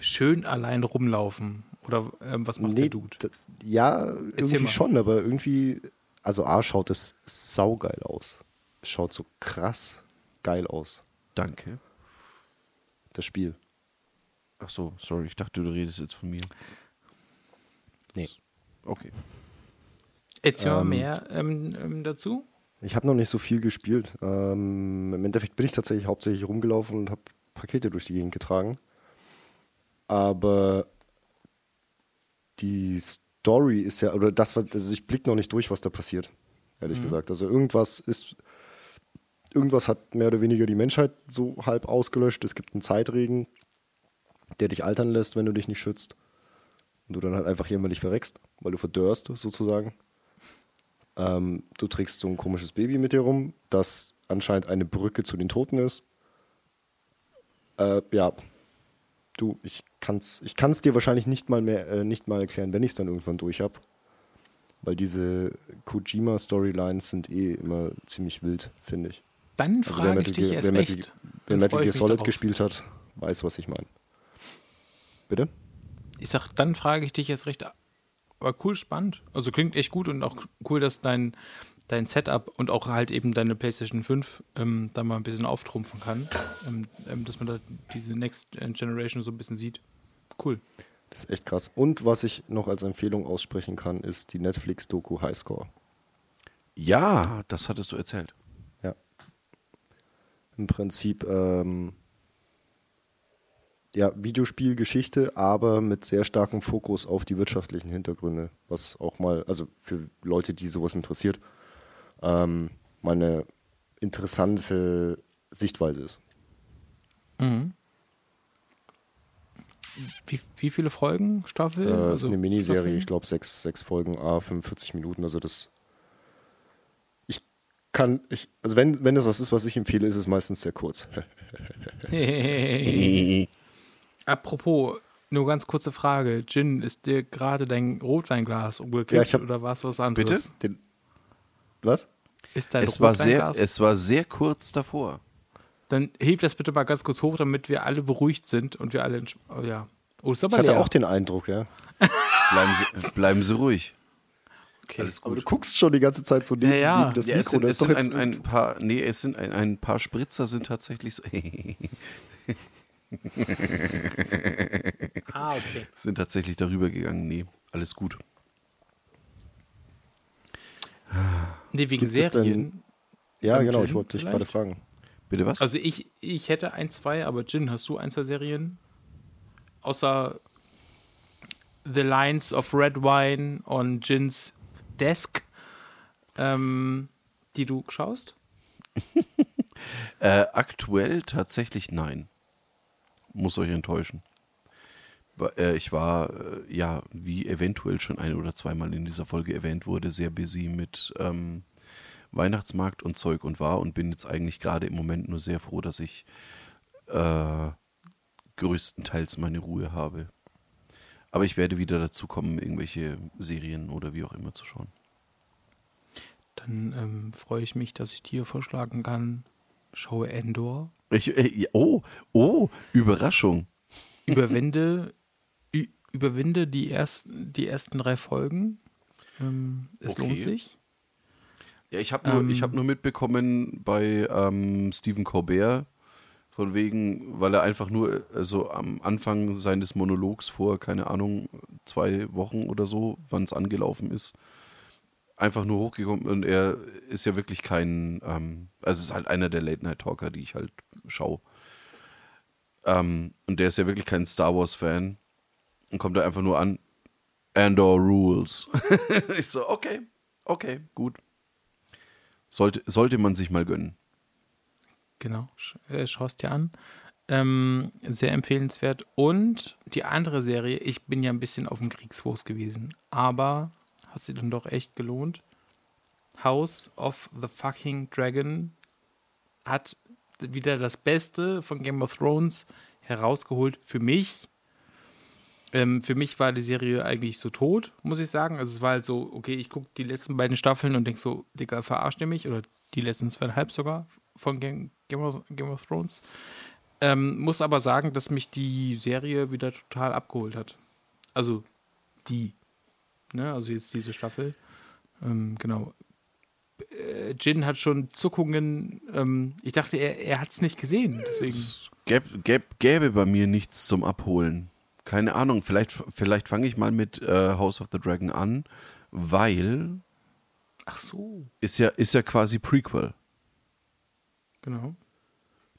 schön allein rumlaufen. Oder ähm, was macht der Dude? ja, irgendwie mal. schon, aber irgendwie, also A schaut es saugeil aus. Es schaut so krass geil aus, Danke. das Spiel. Ach so, sorry, ich dachte, du redest jetzt von mir. Nee. Okay. Erzähl mal Ähm, mehr ähm, ähm, dazu. Ich habe noch nicht so viel gespielt. Ähm, Im Endeffekt bin ich tatsächlich hauptsächlich rumgelaufen und habe Pakete durch die Gegend getragen. Aber die Story ist ja, oder das, was, also ich blick noch nicht durch, was da passiert, ehrlich gesagt. Also irgendwas ist, irgendwas hat mehr oder weniger die Menschheit so halb ausgelöscht. Es gibt einen Zeitregen, der dich altern lässt, wenn du dich nicht schützt. Und du dann halt einfach jämmerlich verreckst, weil du verdörst sozusagen. Ähm, du trägst so ein komisches Baby mit dir rum, das anscheinend eine Brücke zu den Toten ist. Äh, ja, du, ich kann's, ich kann's dir wahrscheinlich nicht mal mehr, äh, nicht mal erklären, wenn ich es dann irgendwann durch habe. Weil diese Kojima-Storylines sind eh immer ziemlich wild, finde ich. Dann Also frage ich dich erst wer Metal, wer Metal Gear Solid gespielt hat, weiß, was ich meine. Bitte? Ich sag, dann frage ich dich erst recht. Aber cool, spannend. Also klingt echt gut und auch cool, dass dein, dein Setup und auch halt eben deine PlayStation 5 ähm, da mal ein bisschen auftrumpfen kann. Ähm, ähm, dass man da diese Next Generation so ein bisschen sieht. Cool. Das ist echt krass. Und was ich noch als Empfehlung aussprechen kann, ist die Netflix-Doku Highscore. Ja, das hattest du erzählt. Ja. Im Prinzip, ähm, ja, Videospielgeschichte, aber mit sehr starkem Fokus auf die wirtschaftlichen Hintergründe, was auch mal, also für Leute, die sowas interessiert, ähm, mal eine interessante Sichtweise ist. Mhm. Wie, wie viele Folgen, Staffel? Äh, Also ist eine Miniserie, Staffeln? ich glaube sechs, sechs Folgen, a 45 Minuten, also das ich kann, ich, also wenn, wenn das was ist, was ich empfehle, ist es meistens sehr kurz. Apropos, nur ganz kurze Frage. Gin, ist dir gerade dein Rotweinglas umgekippt Ja, ich oder war es was anderes? Den, was? Ist dein Es war, sehr, es war sehr kurz davor. Dann heb das bitte mal ganz kurz hoch, damit wir alle beruhigt sind und wir alle. Oh ja. Oh, ist Ich aber hatte leer. auch den Eindruck, ja. Bleiben Sie, bleiben Sie ruhig. okay. Alles Aber gut. du guckst schon die ganze Zeit so neben, Ja, ja. neben das Ja, es Mikro. sind, das ist doch jetzt ein, ein paar, nee, es sind ein, ein paar Spritzer sind tatsächlich so, Ah, okay. sind tatsächlich darüber gegangen. Nee, alles gut. Nee, wegen Gibt es denn- Serien. ja, genau, Gin ich wollte dich gerade fragen. Bitte was? Also ich, ich hätte ein, zwei, aber Gin, hast du ein, zwei Serien? Außer The Lines of Red Wine on Gins Desk, ähm, die du schaust? Äh, aktuell tatsächlich nein. Muss euch enttäuschen. Äh, Ich war, äh, ja, wie eventuell schon ein oder zweimal in dieser Folge erwähnt wurde, sehr busy mit ähm, Weihnachtsmarkt und Zeug und war und bin jetzt eigentlich gerade im Moment nur sehr froh, dass ich äh, größtenteils meine Ruhe habe. Aber ich werde wieder dazu kommen, irgendwelche Serien oder wie auch immer zu schauen. Dann ähm, freue ich mich, dass ich dir vorschlagen kann, schaue Endor. Ich, äh, ja, oh, oh, Überraschung. Überwinde, überwinde die, ersten, die ersten drei Folgen. Ähm, es Okay. lohnt sich. Ja, ich habe nur, Ähm, ich hab nur mitbekommen bei ähm, Stephen Colbert, von wegen, weil er einfach nur also am Anfang seines Monologs vor, keine Ahnung, zwei Wochen oder so, wann es angelaufen ist, einfach nur hochgekommen und er ist ja wirklich kein, ähm, also ist halt einer der Late-Night-Talker, die ich halt schaue. Ähm, und der ist ja wirklich kein Star Wars-Fan und kommt da einfach nur an, Andor Rules. ich so, okay, okay, gut. Sollte, sollte man sich mal gönnen. Genau, äh, schaust dir an. Ähm, sehr empfehlenswert. Und die andere Serie, ich bin ja ein bisschen auf dem Kriegsfuß gewesen, aber hat sie dann doch echt gelohnt. House of the fucking Dragon hat wieder das Beste von Game of Thrones herausgeholt für mich. Ähm, für mich war die Serie eigentlich so tot, muss ich sagen. Also es war halt so, okay, ich gucke die letzten beiden Staffeln und denke so, Digga, verarscht ihr mich? Oder die letzten zweieinhalb sogar von Game, Game, of, Game of Thrones. Ähm, muss aber sagen, dass mich die Serie wieder total abgeholt hat. Also die. Ne? Also jetzt diese Staffel. Ähm, genau. Äh, Jin hat schon Zuckungen. Ähm, ich dachte, er, er hat es nicht gesehen. Deswegen. Es gäb, gäb, gäbe bei mir nichts zum Abholen. Keine Ahnung, vielleicht, vielleicht fange ich mal mit äh, House of the Dragon an, weil Ach so. ist ja, ist ja quasi Prequel. Genau.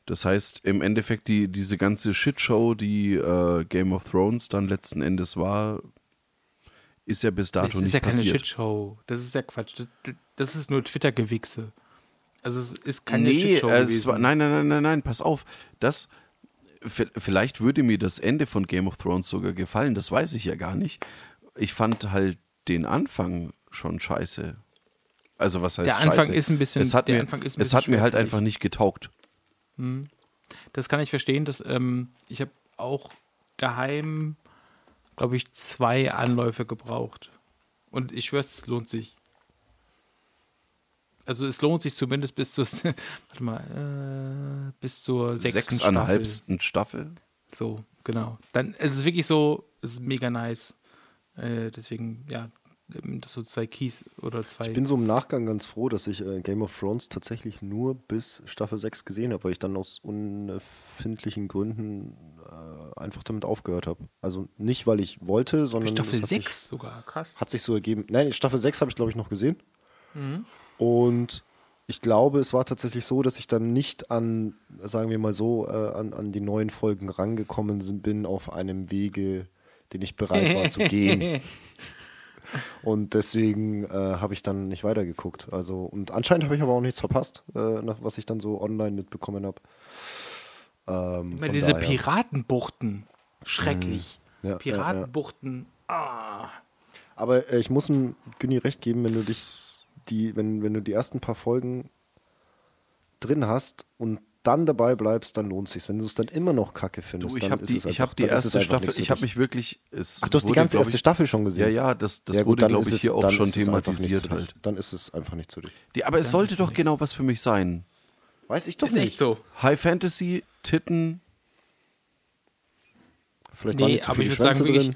Das heißt, im Endeffekt, die, diese ganze Shitshow, die äh, Game of Thrones dann letzten Endes war, ist ja bis dato Das ist nicht ja keine passiert. Shitshow. Das ist ja Quatsch. Das, das ist nur Twitter-Gewichse. Also es ist keine nee, Shitshow gewesen. es war, nein, nein, nein, nein, nein, pass auf. Das, vielleicht würde mir das Ende von Game of Thrones sogar gefallen, das weiß ich ja gar nicht. Ich fand halt den Anfang schon scheiße. Also was heißt Der Anfang scheiße? ist ein bisschen- es hat mir, es hat mir halt einfach nicht getaugt. Das kann ich verstehen. Dass, ähm, ich habe auch daheim, glaube ich, zwei Anläufe gebraucht. Und ich schwör's, es lohnt sich. Also es lohnt sich zumindest bis zur, warte mal, äh, bis zur sechsten Staffel. Sechseinhalbsten Staffel. So, genau. Dann es ist wirklich so, es ist mega nice. Äh, deswegen, ja, das so zwei Keys oder zwei. Ich bin so im Nachgang ganz froh, dass ich äh, Game of Thrones tatsächlich nur bis Staffel 6 gesehen habe, weil ich dann aus unerfindlichen Gründen äh, einfach damit aufgehört habe. Also nicht, weil ich wollte, sondern Staffel es hat 6 sogar, krass. Hat sich so ergeben. Nein, Staffel 6 habe ich, glaube ich, noch gesehen. Und ich glaube, es war tatsächlich so, dass ich dann nicht an, sagen wir mal so, äh, an, an die neuen Folgen rangekommen bin auf einem Wege, den ich bereit war zu gehen. Und deswegen äh, habe ich dann nicht weitergeguckt. Also, und anscheinend habe ich aber auch nichts verpasst, äh, nach was ich dann so online mitbekommen habe. Ähm, Immer von diese daher- Piratenbuchten. Schrecklich. Ja, ja, Piratenbuchten. Ah. Aber äh, ich muss dem Günni recht geben, wenn du dich die, wenn, wenn du die ersten paar Folgen drin hast und dann dabei bleibst, dann lohnt sich's. Wenn du es dann immer noch kacke findest, Du, ich dann habe ist die, es ich einfach, hab die dann ist es erste Staffel, ich habe mich wirklich. Ach, du hast die ganze erste ich, Staffel schon gesehen. Ja, ja, das, das Ja, gut, wurde, glaube ich, es- hier auch schon thematisiert halt. Dann ist es einfach nicht für dich. Die, aber es sollte doch nichts. genau was für mich sein. Weiß ich doch Ist nicht. echt so. High Fantasy, Titten, Vielleicht waren Nee, nicht zu aber ich würde sagen, wirklich, drin.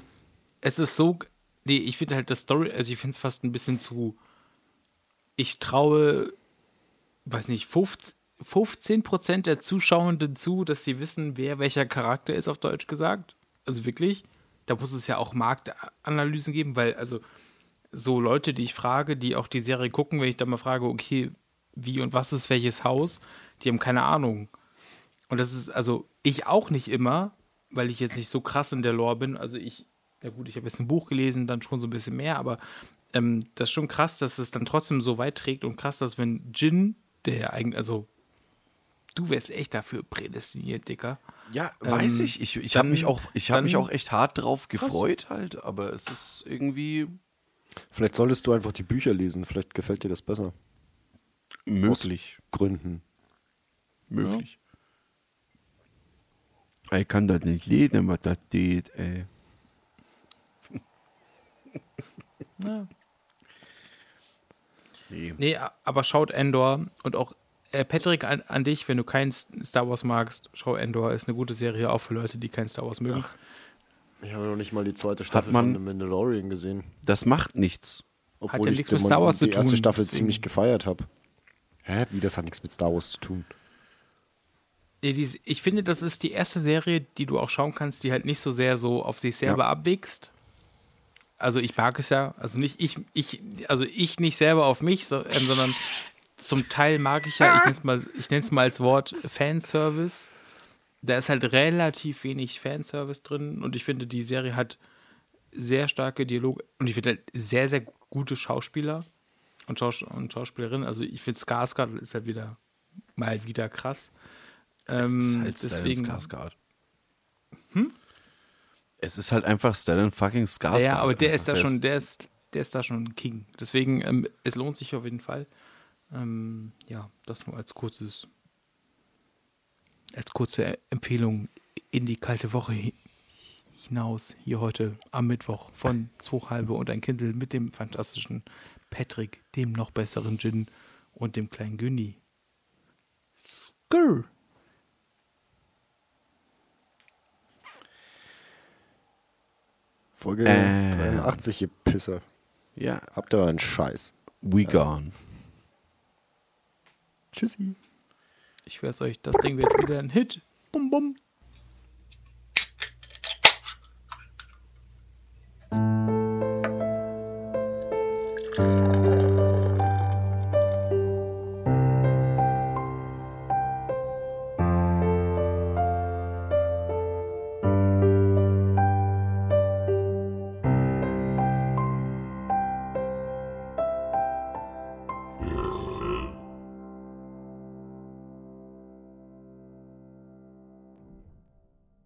es ist so, nee, ich finde halt das Story, also ich finde es fast ein bisschen zu, ich traue, weiß nicht, 15, 15% der Zuschauenden zu, dass sie wissen, wer welcher Charakter ist, auf Deutsch gesagt. Also wirklich, da muss es ja auch Marktanalysen geben, weil also so Leute, die ich frage, die auch die Serie gucken, wenn ich da mal frage, okay, wie und was ist welches Haus, die haben keine Ahnung. Und das ist, also ich auch nicht immer, weil ich jetzt nicht so krass in der Lore bin. Also ich, ja gut, ich habe jetzt ein Buch gelesen, dann schon so ein bisschen mehr, aber ähm, das ist schon krass, dass es dann trotzdem so weit trägt und krass, dass wenn Jin, der ja eigentlich, also du wärst echt dafür prädestiniert, Dicker. Ja, weiß Ähm, ich. Ich, ich habe mich, auch, ich hab mich auch echt hart drauf gefreut halt, aber es ist irgendwie Vielleicht solltest du einfach die Bücher lesen. Vielleicht gefällt dir das besser. möglich. Gründen. Möglich. Ich kann das nicht lesen, was das steht, ey. Ja. Nee. Nee, aber schaut Endor und auch äh, Patrick an, an dich, wenn du kein Star Wars magst, schau Endor, ist eine gute Serie, auch für Leute, die kein Star Wars mögen. Ich habe noch nicht mal die zweite Staffel man- von The Mandalorian gesehen. Das macht nichts. Obwohl ja ich nichts mit die- Star Wars die zu erste tun, Staffel deswegen. ziemlich gefeiert habe. Hä? Wie, das hat nichts mit Star Wars zu tun? Ich finde, das ist die erste Serie, die du auch schauen kannst, die halt nicht so sehr so auf sich selber abwächst. Also ich mag es ja, also nicht ich, ich, also ich nicht selber auf mich, so, ähm, sondern zum Teil mag ich ja, ich nenne es mal, ich nenne es mal als Wort Fanservice. Da ist halt relativ wenig Fanservice drin und ich finde, die Serie hat sehr starke Dialoge und ich finde halt sehr, sehr gute Schauspieler und, Schaus und Schauspielerinnen. Also ich finde Skarsgård ist halt wieder mal wieder krass. Es ist Ähm, halt Stellan deswegen, Skarsgård. Es ist halt einfach Stellan fucking Skarsgård. ja, aber der ist da einfach. schon, der ist, der ist da schon King. Deswegen, ähm, es lohnt sich auf jeden Fall. Ähm, ja, das nur als kurzes, als kurze Empfehlung in die kalte Woche hi- hinaus. Hier heute am Mittwoch von zwei halbe und ein Kindle mit dem fantastischen Patrick, dem noch besseren Gin und dem kleinen Günni. Skrr. Folge ähm, 83, ihr Pisser. Ja. Habt ihr einen Scheiß. We ja. gone. Tschüssi. Ich weiß euch, das Ding wird wieder ein Hit. Bum, bum.